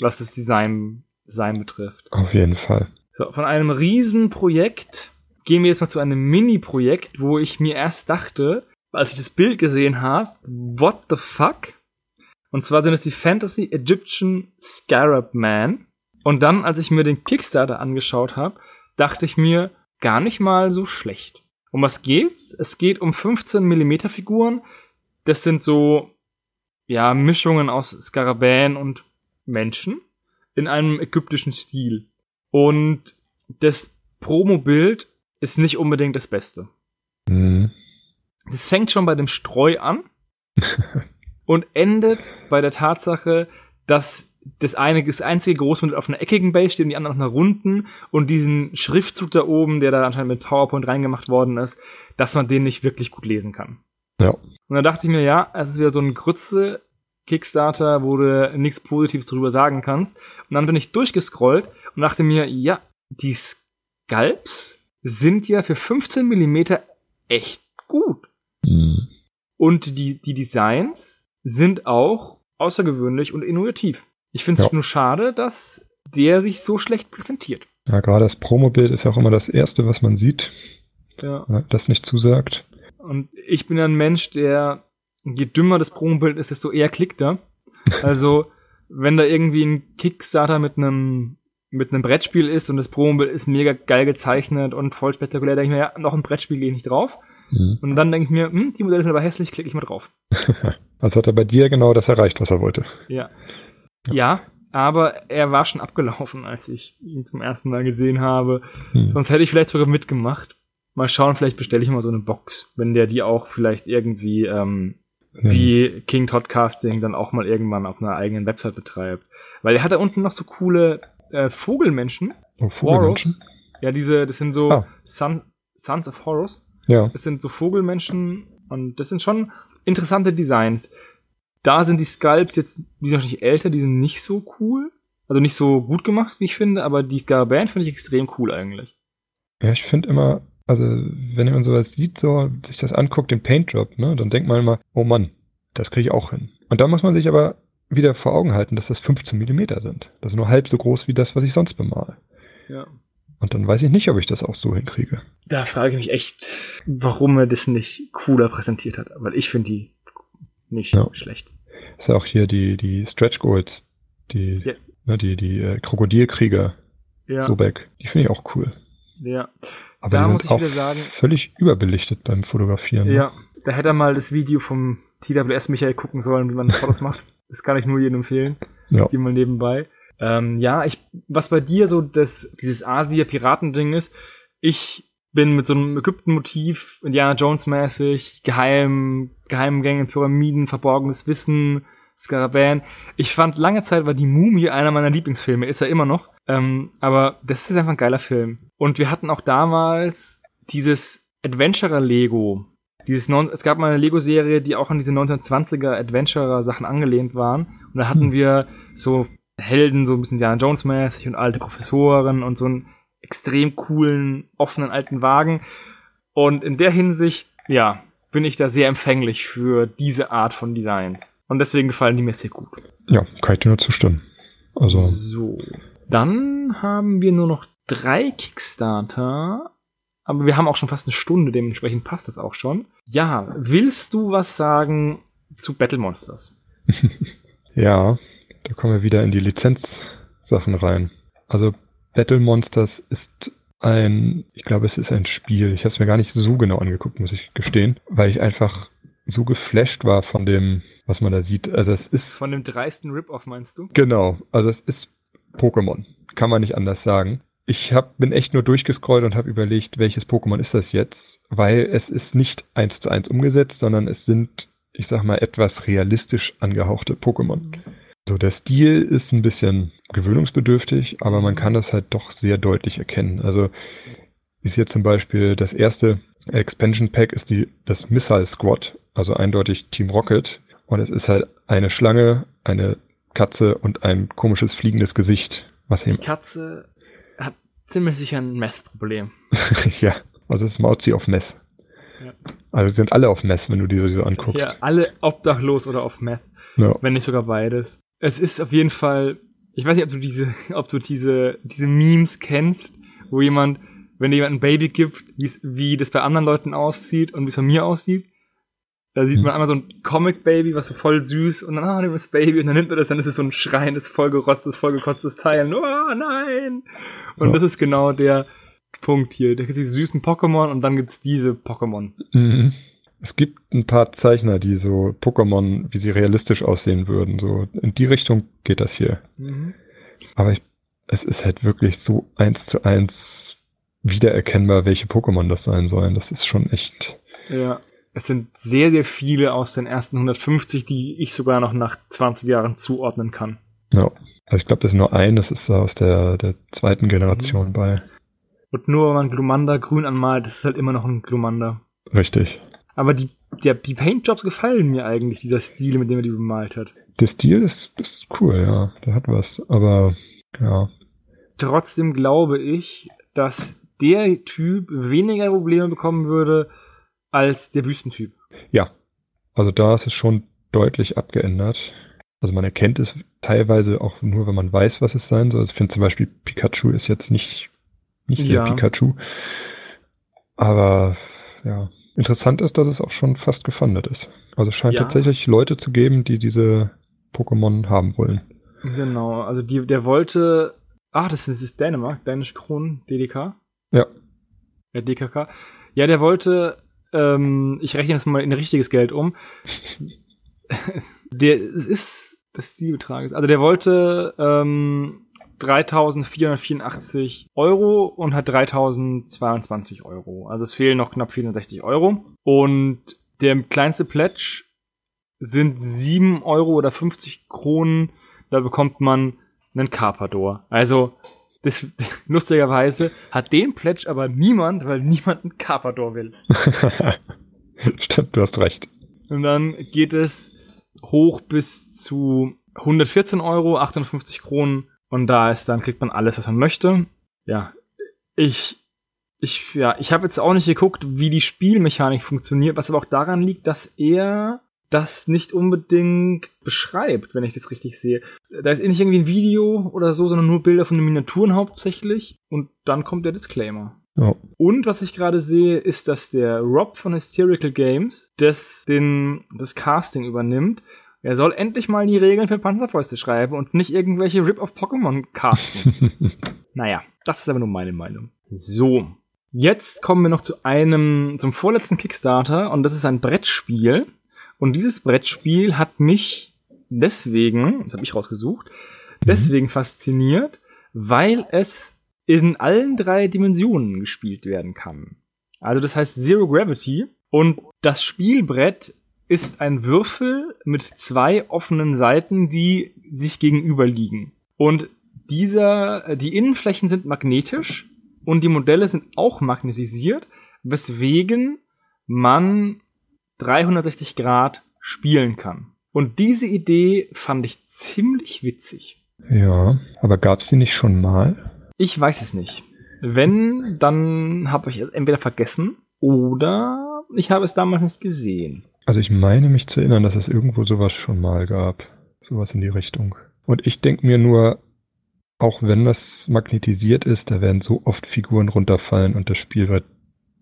Was das Design sein betrifft. Auf jeden Fall. So, von einem Riesenprojekt gehen wir jetzt mal zu einem Mini-Projekt, wo ich mir erst dachte, als ich das Bild gesehen habe, what the fuck? Und zwar sind es die Fantasy Egyptian Scarab Man. Und dann, als ich mir den Kickstarter angeschaut habe, dachte ich mir, gar nicht mal so schlecht. Um was geht's? Es geht um 15 mm Figuren. Das sind so, ja, Mischungen aus Skarabäen und Menschen in einem ägyptischen Stil. Und das Promo-Bild ist nicht unbedingt das Beste. Mhm. Das fängt schon bei dem Streu an *laughs* und endet bei der Tatsache, dass das eine, das einzige Großmodell auf einer eckigen Base steht und die anderen auf einer runden und diesen Schriftzug da oben, der da anscheinend mit PowerPoint reingemacht worden ist, dass man den nicht wirklich gut lesen kann. Ja. Und da dachte ich mir, ja, es ist wieder so ein Grütze Kickstarter, wo du nichts Positives darüber sagen kannst. Und dann bin ich durchgescrollt und dachte mir, ja, die Sculpts sind ja für 15 Millimeter echt gut. Mhm. Und die, die Designs sind auch außergewöhnlich und innovativ. Ich finde es ja. nur schade, dass der sich so schlecht präsentiert. Ja, gerade das Promobild ist ja auch immer das Erste, was man sieht. Ja. Das nicht zusagt. Und ich bin ein Mensch, der je dümmer das Promobild ist, desto eher klickt er. Also, wenn da irgendwie ein Kickstarter mit einem mit einem Brettspiel ist und das Promobild ist mega geil gezeichnet und voll spektakulär, denke ich mir, ja, noch ein Brettspiel gehe ich nicht drauf. Mhm. Und dann denke ich mir, hm, die Modelle sind aber hässlich, klicke ich mal drauf. *laughs* also hat er bei dir genau das erreicht, was er wollte. Ja. Ja, ja aber er war schon abgelaufen, als ich ihn zum ersten Mal gesehen habe. Mhm. Sonst hätte ich vielleicht sogar mitgemacht. Mal schauen, vielleicht bestelle ich mal so eine Box, wenn der die auch vielleicht irgendwie ähm, wie King Todd Casting dann auch mal irgendwann auf einer eigenen Website betreibt. Weil er hat da unten noch so coole äh, Vogelmenschen. Oh, Vogelmenschen? Ja, diese, das sind so ah. Son, Sons of Horus. Ja. Das sind so Vogelmenschen und das sind schon interessante Designs. Da sind die Sculpts jetzt, die sind nicht älter, die sind nicht so cool. Also nicht so gut gemacht, wie ich finde, aber die Scaraband finde ich extrem cool eigentlich. Ja, ich finde immer, also, wenn man sowas sieht, so, sich das anguckt, den Paintjob, ne, dann denkt man immer, oh Mann, das kriege ich auch hin. Und da muss man sich aber wieder vor Augen halten, dass das 15 Millimeter sind. Das ist nur halb so groß wie das, was ich sonst bemale. Ja. Und dann weiß ich nicht, ob ich das auch so hinkriege. Da frage ich mich echt, warum er das nicht cooler präsentiert hat. Weil ich finde die nicht Ja. schlecht. ist ja auch hier die, die Stretch Goals, die, Ja. ne, die, die äh, Krokodilkrieger, Ja, Sobek, die finde ich auch cool. ja, Aber Da die muss ich auch wieder sagen- völlig überbelichtet beim Fotografieren. ne? ja. Da hätte er mal das Video vom TWS Michael gucken sollen, wie man Fotos macht. *laughs* Das kann ich nur jedem empfehlen. Ja. Hier mal nebenbei. Ähm, ja, ich, was bei dir so das, dieses Asia-Piraten-Ding ist, ich bin mit so einem Ägypten-Motiv, Indiana Jones-mäßig, geheim, Geheimgänge, Pyramiden, verborgenes Wissen, Skarabäen. Ich fand lange Zeit war die Mumie einer meiner Lieblingsfilme, ist er immer noch. Ähm, aber das ist einfach ein geiler Film. Und wir hatten auch damals dieses Adventurer-Lego. Dieses non es gab mal eine Lego-Serie, die auch an diese 1920er Adventurer-Sachen angelehnt waren. Und da hatten Hm. wir so Helden, so ein bisschen Diana Jones-mäßig und alte Professoren und so einen extrem coolen, offenen alten Wagen. Und in der Hinsicht, ja, bin ich da sehr empfänglich für diese Art von Designs. Und deswegen gefallen die mir sehr gut. ja, kann ich dir nur zustimmen. Also, So. Dann haben wir nur noch drei Kickstarter. Aber wir haben auch schon fast eine Stunde, dementsprechend passt das auch schon. Ja, willst du was sagen zu Battle Monsters? *laughs* ja, da kommen wir wieder in die Lizenzsachen rein. Also, Battle Monsters ist ein, ich glaube, es ist ein Spiel. Ich habe es mir gar nicht so genau angeguckt, muss ich gestehen, weil ich einfach so geflasht war von dem, was man da sieht. Also, es ist Von dem dreisten Rip-Off meinst du? Genau, also es ist Pokémon. Kann man nicht anders sagen. Ich hab, bin echt nur durchgescrollt und habe überlegt, welches Pokémon ist das jetzt, weil es ist nicht eins zu eins umgesetzt, sondern es sind, ich sag mal, etwas realistisch angehauchte Pokémon. So, der Stil ist ein bisschen gewöhnungsbedürftig, aber man kann das halt doch sehr deutlich erkennen. Also ist hier zum Beispiel das erste Expansion Pack ist die, das Missile Squad, also eindeutig Team Rocket. Und es ist halt eine Schlange, eine Katze und ein komisches fliegendes Gesicht, was Die Katze ziemlich sicher ein Meth-Problem. *laughs* ja, also es ist Mauzi auf Mess. Ja. Also sind alle auf Mess, wenn du dir so anguckst. Ja, alle obdachlos oder auf Meth. Ja. wenn nicht sogar beides. Es ist auf jeden Fall, ich weiß nicht, ob du diese, ob du diese, diese Memes kennst, wo jemand, wenn dir jemand ein Baby gibt, wie das bei anderen Leuten aussieht und wie es bei mir aussieht. Da sieht Hm. man einmal so ein Comic-Baby, was so voll süß, und dann, ah, nimm das Baby, und dann nimmt er das, dann ist es so ein schreiendes, vollgerotztes, vollgekotztes Teil. Oh, nein! Und Ja. das ist genau der Punkt hier. Da gibt es diese süßen Pokémon und dann gibt's diese Pokémon. Mhm. Es gibt ein paar Zeichner, die so Pokémon, wie sie realistisch aussehen würden. So in die Richtung geht das hier. Mhm. Aber ich, es ist halt wirklich so eins zu eins wiedererkennbar, welche Pokémon das sein sollen. Das ist schon echt. Ja. Es sind sehr, sehr viele aus den ersten 150, die ich sogar noch nach 20 Jahren zuordnen kann. Ja. Also ich glaube, das ist nur ein, das ist aus der, der zweiten Generation bei. Und nur wenn man Glumanda grün anmalt, ist halt immer noch ein Glumanda. Richtig. Aber die, der, die Paintjobs gefallen mir eigentlich, dieser Stil, mit dem er die bemalt hat. Der Stil ist, ist cool, ja. Der hat was. Aber ja. Trotzdem glaube ich, dass der Typ weniger Probleme bekommen würde als der Wüstentyp. Ja. Also da ist es schon deutlich abgeändert. Also man erkennt es teilweise auch nur, wenn man weiß, was es sein soll. Also ich finde zum Beispiel Pikachu ist jetzt nicht, nicht sehr Ja. Pikachu. Aber ja, interessant ist, dass es auch schon fast gefundet ist. Also es scheint Ja. tatsächlich Leute zu geben, die diese Pokémon haben wollen. Genau, also die, der wollte. Ach, das ist, das ist Dänemark, Dänische Kronen, DDK. Ja. Ja, DKK. Ja, der wollte, ähm, ich rechne das mal in richtiges Geld um. der es ist das Zielbetrag. ist- Also der wollte ähm, 3.484 Euro und hat 3.022 Euro. Also es fehlen noch knapp 460 Euro. Und der kleinste Pledge sind 7 Euro oder 50 Kronen. Da bekommt man einen Carpador. Also das, *laughs* lustigerweise hat den Pledge aber niemand, weil niemand einen Carpador will. *laughs* Stimmt, du hast recht. Und dann geht es hoch bis zu 114 Euro, 850 Kronen. Und da ist dann, kriegt man alles, was man möchte. Ja, ich, ich, ja, ich habe jetzt auch nicht geguckt, wie die Spielmechanik funktioniert, was aber auch daran liegt, dass er das nicht unbedingt beschreibt, wenn ich das richtig sehe. Da ist nicht irgendwie ein Video oder so, sondern nur Bilder von den Miniaturen hauptsächlich. Und dann kommt der Disclaimer. Ja. Und was ich gerade sehe, ist, dass der Rob von Hysterical Games das, den, das Casting übernimmt. Er soll endlich mal die Regeln für Panzerfäuste schreiben und nicht irgendwelche Rip-of-Pokémon casten. *laughs* naja, das ist aber nur meine Meinung. So. Jetzt kommen wir noch zu einem, zum vorletzten Kickstarter und das ist ein Brettspiel. Und dieses Brettspiel hat mich deswegen, das habe ich rausgesucht, deswegen fasziniert, weil es in allen drei Dimensionen gespielt werden kann. Also das heißt Zero Gravity und das Spielbrett ist ein Würfel mit zwei offenen Seiten, die sich gegenüber liegen. Und dieser, die Innenflächen sind magnetisch und die Modelle sind auch magnetisiert, weswegen man 360 Grad spielen kann. Und diese Idee fand ich ziemlich witzig. Ja, aber gab's die nicht schon mal? Ich weiß es nicht. Wenn, dann habe ich es entweder vergessen oder ich habe es damals nicht gesehen. Also ich meine mich zu erinnern, dass es irgendwo sowas schon mal gab. Sowas in die Richtung. Und ich denke mir nur, auch wenn das magnetisiert ist, da werden so oft Figuren runterfallen und das Spiel wird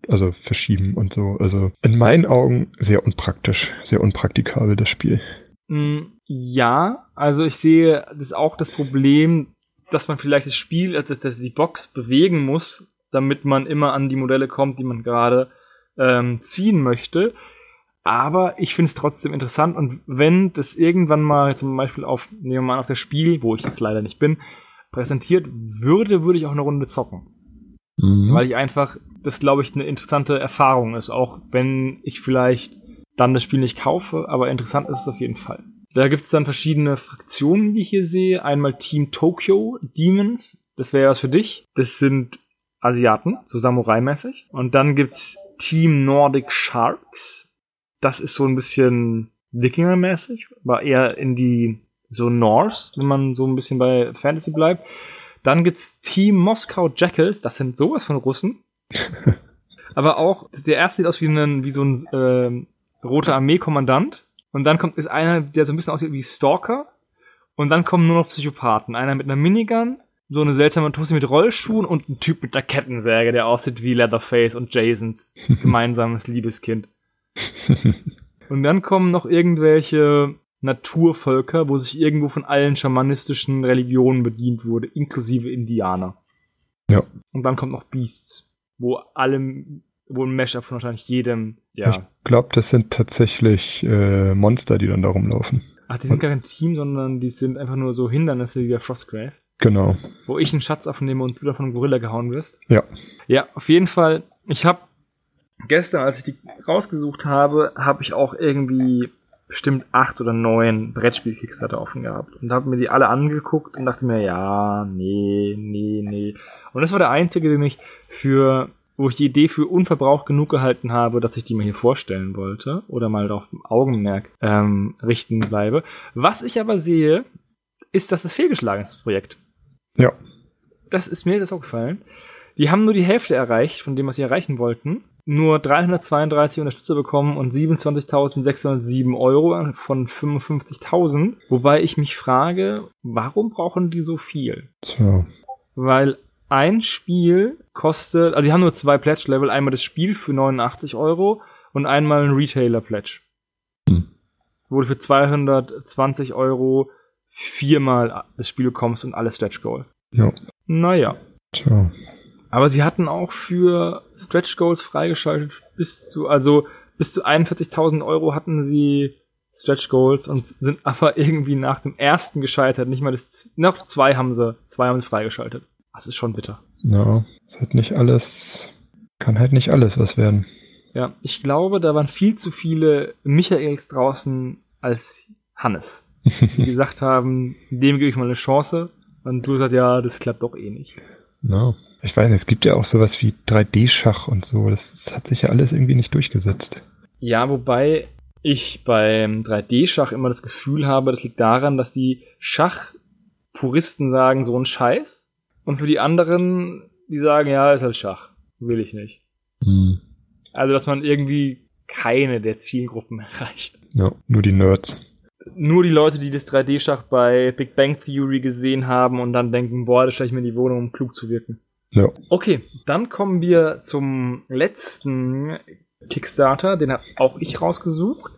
also verschieben und so. Also in meinen Augen sehr unpraktisch, sehr unpraktikabel das Spiel. Mm, Ja, also ich sehe das auch das Problem, dass man vielleicht das Spiel, also dass die Box bewegen muss, damit man immer an die Modelle kommt, die man gerade ähm, ziehen möchte. Aber ich finde es trotzdem interessant und wenn das irgendwann mal zum Beispiel auf, nehmen wir mal auf das Spiel, wo ich jetzt leider nicht bin, präsentiert würde, würde ich auch eine Runde zocken. Mhm. Weil ich einfach, das glaube ich, eine interessante Erfahrung ist, auch wenn ich vielleicht dann das Spiel nicht kaufe, aber interessant ist es auf jeden Fall. Da gibt es dann verschiedene Fraktionen, die ich hier sehe. Einmal Team Tokyo Demons, das wäre was für dich. Das sind Asiaten, so Samurai-mäßig. Und dann gibt's Team Nordic Sharks. Das ist so ein bisschen Wikinger-mäßig, aber eher in die so Norse, wenn man so ein bisschen bei Fantasy bleibt. Dann gibt's Team Moskau Jackals, das sind sowas von Russen. *laughs* aber auch, der erste sieht aus wie, ein, wie so ein ähm, roter Armeekommandant. Und dann kommt ist einer, der so ein bisschen aussieht wie Stalker. Und dann kommen nur noch Psychopathen. Einer mit einer Minigun, so eine seltsame Tussi mit Rollschuhen und ein Typ mit einer Kettensäge, der aussieht wie Leatherface und Jasons *laughs* gemeinsames Liebeskind. *laughs* Und dann kommen noch irgendwelche Naturvölker, wo sich irgendwo von allen schamanistischen Religionen bedient wurde, inklusive Indianer. Ja. Und dann kommt noch Beasts, wo allem, wo ein Mashup von wahrscheinlich jedem, ja. Ich glaube, das sind tatsächlich äh, Monster, die dann da rumlaufen. Ach, die sind gar kein Team, sondern die sind einfach nur so Hindernisse wie der Frostgrave. Genau. Wo ich einen Schatz aufnehme und du davon Gorilla gehauen wirst. Ja. Ja, auf jeden Fall. Ich habe gestern, als ich die rausgesucht habe, habe ich auch irgendwie bestimmt acht oder neun Brettspiel-Kickstarter offen gehabt und habe mir die alle angeguckt und dachte mir, ja, nee, nee, nee. Und das war der einzige, den ich für, wo ich die Idee für unverbraucht genug gehalten habe, dass ich die mir hier vorstellen wollte oder mal auf Augenmerk ähm, richten bleibe. Was ich aber sehe, ist, dass es fehlgeschlagen ist, das Projekt. Ja. Das ist mir das aufgefallen. Die haben nur die Hälfte erreicht von dem, was sie erreichen wollten. Nur 332 Unterstützer bekommen und 27.607 Euro von 55.000. Wobei ich mich frage, warum brauchen die so viel? Tja. Weil ein Spiel kostet, also die haben nur zwei Pledge-Level, einmal das Spiel für 89 Euro und einmal ein Retailer-Pledge. Hm. Wo du für 220 Euro viermal das Spiel bekommst und alle Stretch Goals. Ja. Naja. Tja. Aber sie hatten auch für Stretch Goals freigeschaltet bis zu, also bis zu 41.000 Euro hatten sie Stretch Goals und sind *laughs* aber irgendwie nach dem ersten gescheitert. Nicht mal das, noch zwei haben sie, zwei haben sie freigeschaltet. Das ist schon bitter. Ja. Ist halt nicht alles, kann halt nicht alles was werden. Ja, ich glaube, da waren viel zu viele Michaels draußen als Hannes. Die *laughs* gesagt haben, dem gebe ich mal eine Chance. Und du sagst, ja, das klappt doch eh nicht. Ja. Ich weiß nicht, es gibt ja auch sowas wie 3D-Schach und so. Das, das hat sich ja alles irgendwie nicht durchgesetzt. Ja, wobei ich beim 3D-Schach immer das Gefühl habe, das liegt daran, dass die Schachpuristen sagen, so ein Scheiß. Und für die anderen, die sagen, ja, ist halt Schach. Will ich nicht. Hm. Also, dass man irgendwie keine der Zielgruppen *laughs* erreicht. Ja, nur die Nerds. Nur die Leute, die das 3D-Schach bei Big Bang Theory gesehen haben und dann denken, boah, das stelle ich mir in die Wohnung, um klug zu wirken. Ja. Okay, dann kommen wir zum letzten Kickstarter, den habe auch ich rausgesucht.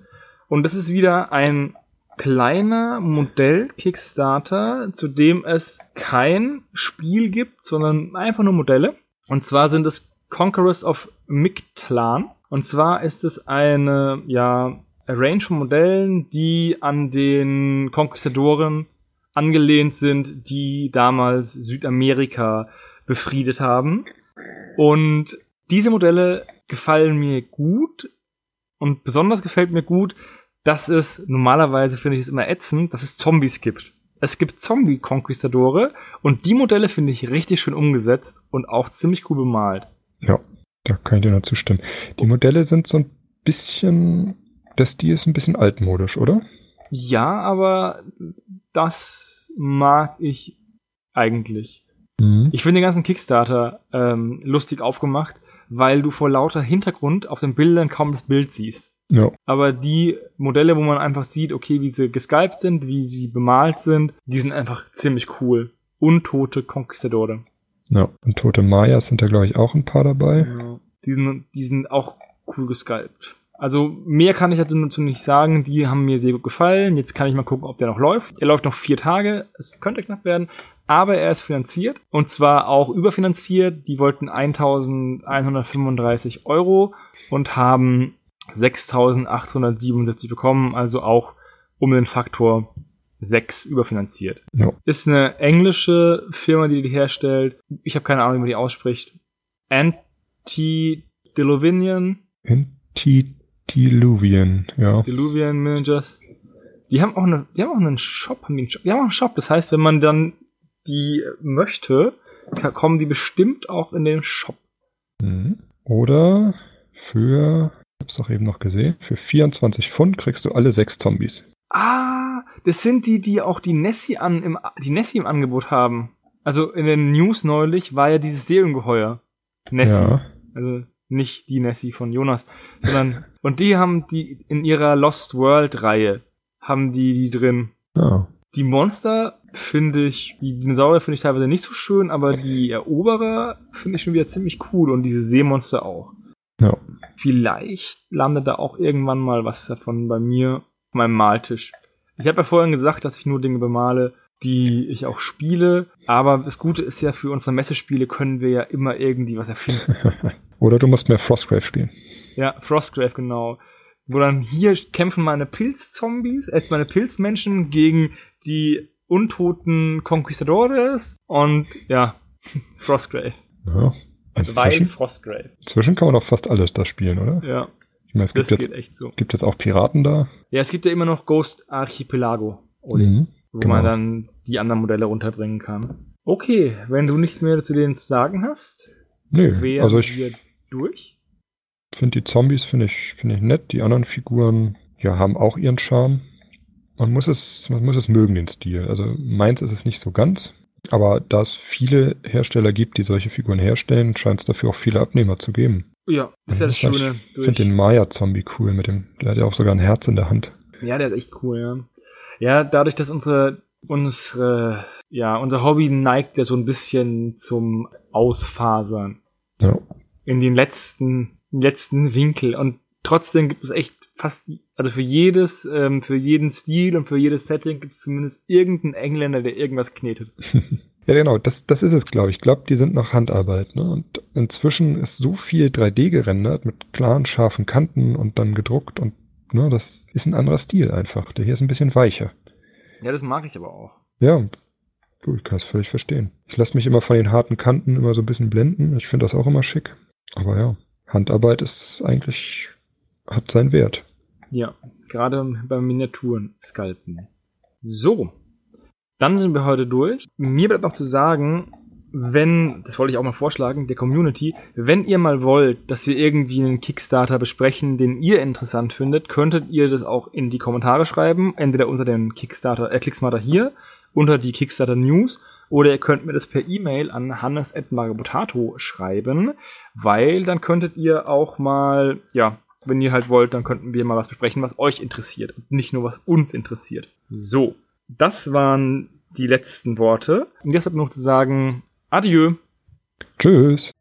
Und das ist wieder ein kleiner Modell-Kickstarter, zu dem es kein Spiel gibt, sondern einfach nur Modelle. Und zwar sind es Conquerors of Mictlan. Und zwar ist es eine, ja, Range von Modellen, die an den Konquistadoren angelehnt sind, die damals Südamerika befriedet haben. Und diese Modelle gefallen mir gut. Und besonders gefällt mir gut, dass es, normalerweise finde ich es immer ätzend, dass es Zombies gibt. Es gibt Zombie-Konquistadore und die Modelle finde ich richtig schön umgesetzt und auch ziemlich cool bemalt. Ja, da kann ich dir nur zustimmen. Die Modelle sind so ein bisschen, der Stil ist ein bisschen altmodisch, oder? Ja, aber das mag ich eigentlich. Mhm. Ich finde den ganzen Kickstarter ähm, lustig aufgemacht, weil du vor lauter Hintergrund auf den Bildern kaum das Bild siehst. Ja, Aber die Modelle, wo man einfach sieht, okay, wie sie gesculpt sind, wie sie bemalt sind, die sind einfach ziemlich cool. Untote Conquistadore. ja. Und Tote Mayas sind da, glaube ich, auch ein paar dabei. Ja. Die, sind, die sind auch cool gesculpt. Also mehr kann ich dazu nicht sagen. Die haben mir sehr gut gefallen. Jetzt kann ich mal gucken, ob der noch läuft. Er läuft noch vier Tage. Es könnte knapp werden. Aber er ist finanziert. Und zwar auch überfinanziert. Die wollten 1135 Euro und haben 6877 bekommen. Also auch um den Faktor 6 überfinanziert. Ja. Ist eine englische Firma, die die herstellt. Ich habe keine Ahnung, wie man die ausspricht. Antediluvian, Antediluvian, ja. Diluvian Managers. Die haben auch eine, die haben auch einen Shop, haben die einen Shop. Die haben auch einen Shop. Das heißt, wenn man dann die möchte, kommen die bestimmt auch in den Shop. Mhm. Oder für, hab's auch eben noch gesehen, für 24 Pfund kriegst du alle sechs Zombies. Ah, das sind die, die auch die Nessie an, im, die Nessie im Angebot haben. Also in den News neulich war ja dieses Seeungeheuer. Nessie. Ja. Also nicht die Nessie von Jonas, sondern *laughs* und die haben die in ihrer Lost World Reihe haben die die drin. Ja. Die Monster finde ich, die Dinosaurier finde ich teilweise nicht so schön, aber die Eroberer finde ich schon wieder ziemlich cool und diese Seemonster auch. Ja. Vielleicht landet da auch irgendwann mal was davon bei mir auf meinem Maltisch. Ich habe ja vorhin gesagt, dass ich nur Dinge bemale, die ich auch spiele, aber das Gute ist ja, für unsere Messespiele können wir ja immer irgendwie was erfinden. *laughs* Oder du musst mehr Frostgrave spielen. Ja, Frostgrave, genau. Wo dann hier kämpfen meine Pilzzombies, äh, meine Pilzmenschen gegen die untoten Conquistadores und ja, *laughs* Frostgrave. Ja. Weil Inzwischen, Frostgrave. inzwischen kann man doch fast alles da spielen, oder? Ja, Ich meine, es das gibt geht jetzt, echt so. gibt jetzt auch Piraten da. Ja, es gibt ja immer noch Ghost Archipelago, Oli, Mhm. wo genau. man dann die anderen Modelle runterbringen kann. Okay, wenn du nichts mehr zu denen zu sagen hast, Nö, wären also ich wir durch. finde die Zombies finde ich, finde ich nett. Die anderen Figuren, ja, haben auch ihren Charme. Man muss es, man muss es mögen, den Stil. Also meins ist es nicht so ganz. Aber da es viele Hersteller gibt, die solche Figuren herstellen, scheint es dafür auch viele Abnehmer zu geben. Ja, das ist ja das Schöne. Ich finde den Maya-Zombie cool mit dem, der hat ja auch sogar ein Herz in der Hand. Ja, der ist echt cool, ja. Ja, dadurch, dass unsere, unsere, ja, unser Hobby neigt ja so ein bisschen zum Ausfasern Ja. in den letzten, letzten Winkel. Und trotzdem gibt es echt fast, also für jedes, ähm, für jeden Stil und für jedes Setting gibt es zumindest irgendeinen Engländer, der irgendwas knetet. *laughs* Ja, genau, das, das ist es, glaube ich. Ich glaube, die sind noch Handarbeit. Ne? Und inzwischen ist so viel 3D gerendert mit klaren, scharfen Kanten und dann gedruckt und ne, das ist ein anderer Stil einfach. Der hier ist ein bisschen weicher. Ja, das mag ich aber auch. Ja, gut, ich kann es völlig verstehen. Ich lasse mich immer von den harten Kanten immer so ein bisschen blenden. Ich finde das auch immer schick. Aber ja, Handarbeit ist eigentlich, hat seinen Wert. Ja, gerade beim Miniaturen sculpten. So, dann sind wir heute durch. Mir bleibt noch zu sagen, wenn, das wollte ich auch mal vorschlagen, der Community, wenn ihr mal wollt, dass wir irgendwie einen Kickstarter besprechen, den ihr interessant findet, könntet ihr das auch in die Kommentare schreiben, entweder unter den Kickstarter, äh, Kickstarter hier, unter die Kickstarter News, oder ihr könnt mir das per E-Mail an hannes.magabotato schreiben, weil dann könntet ihr auch mal, ja, wenn ihr halt wollt, dann könnten wir mal was besprechen, was euch interessiert und nicht nur was uns interessiert. So, das waren die letzten Worte. Und jetzt bleibt nur noch zu sagen, adieu. Tschüss.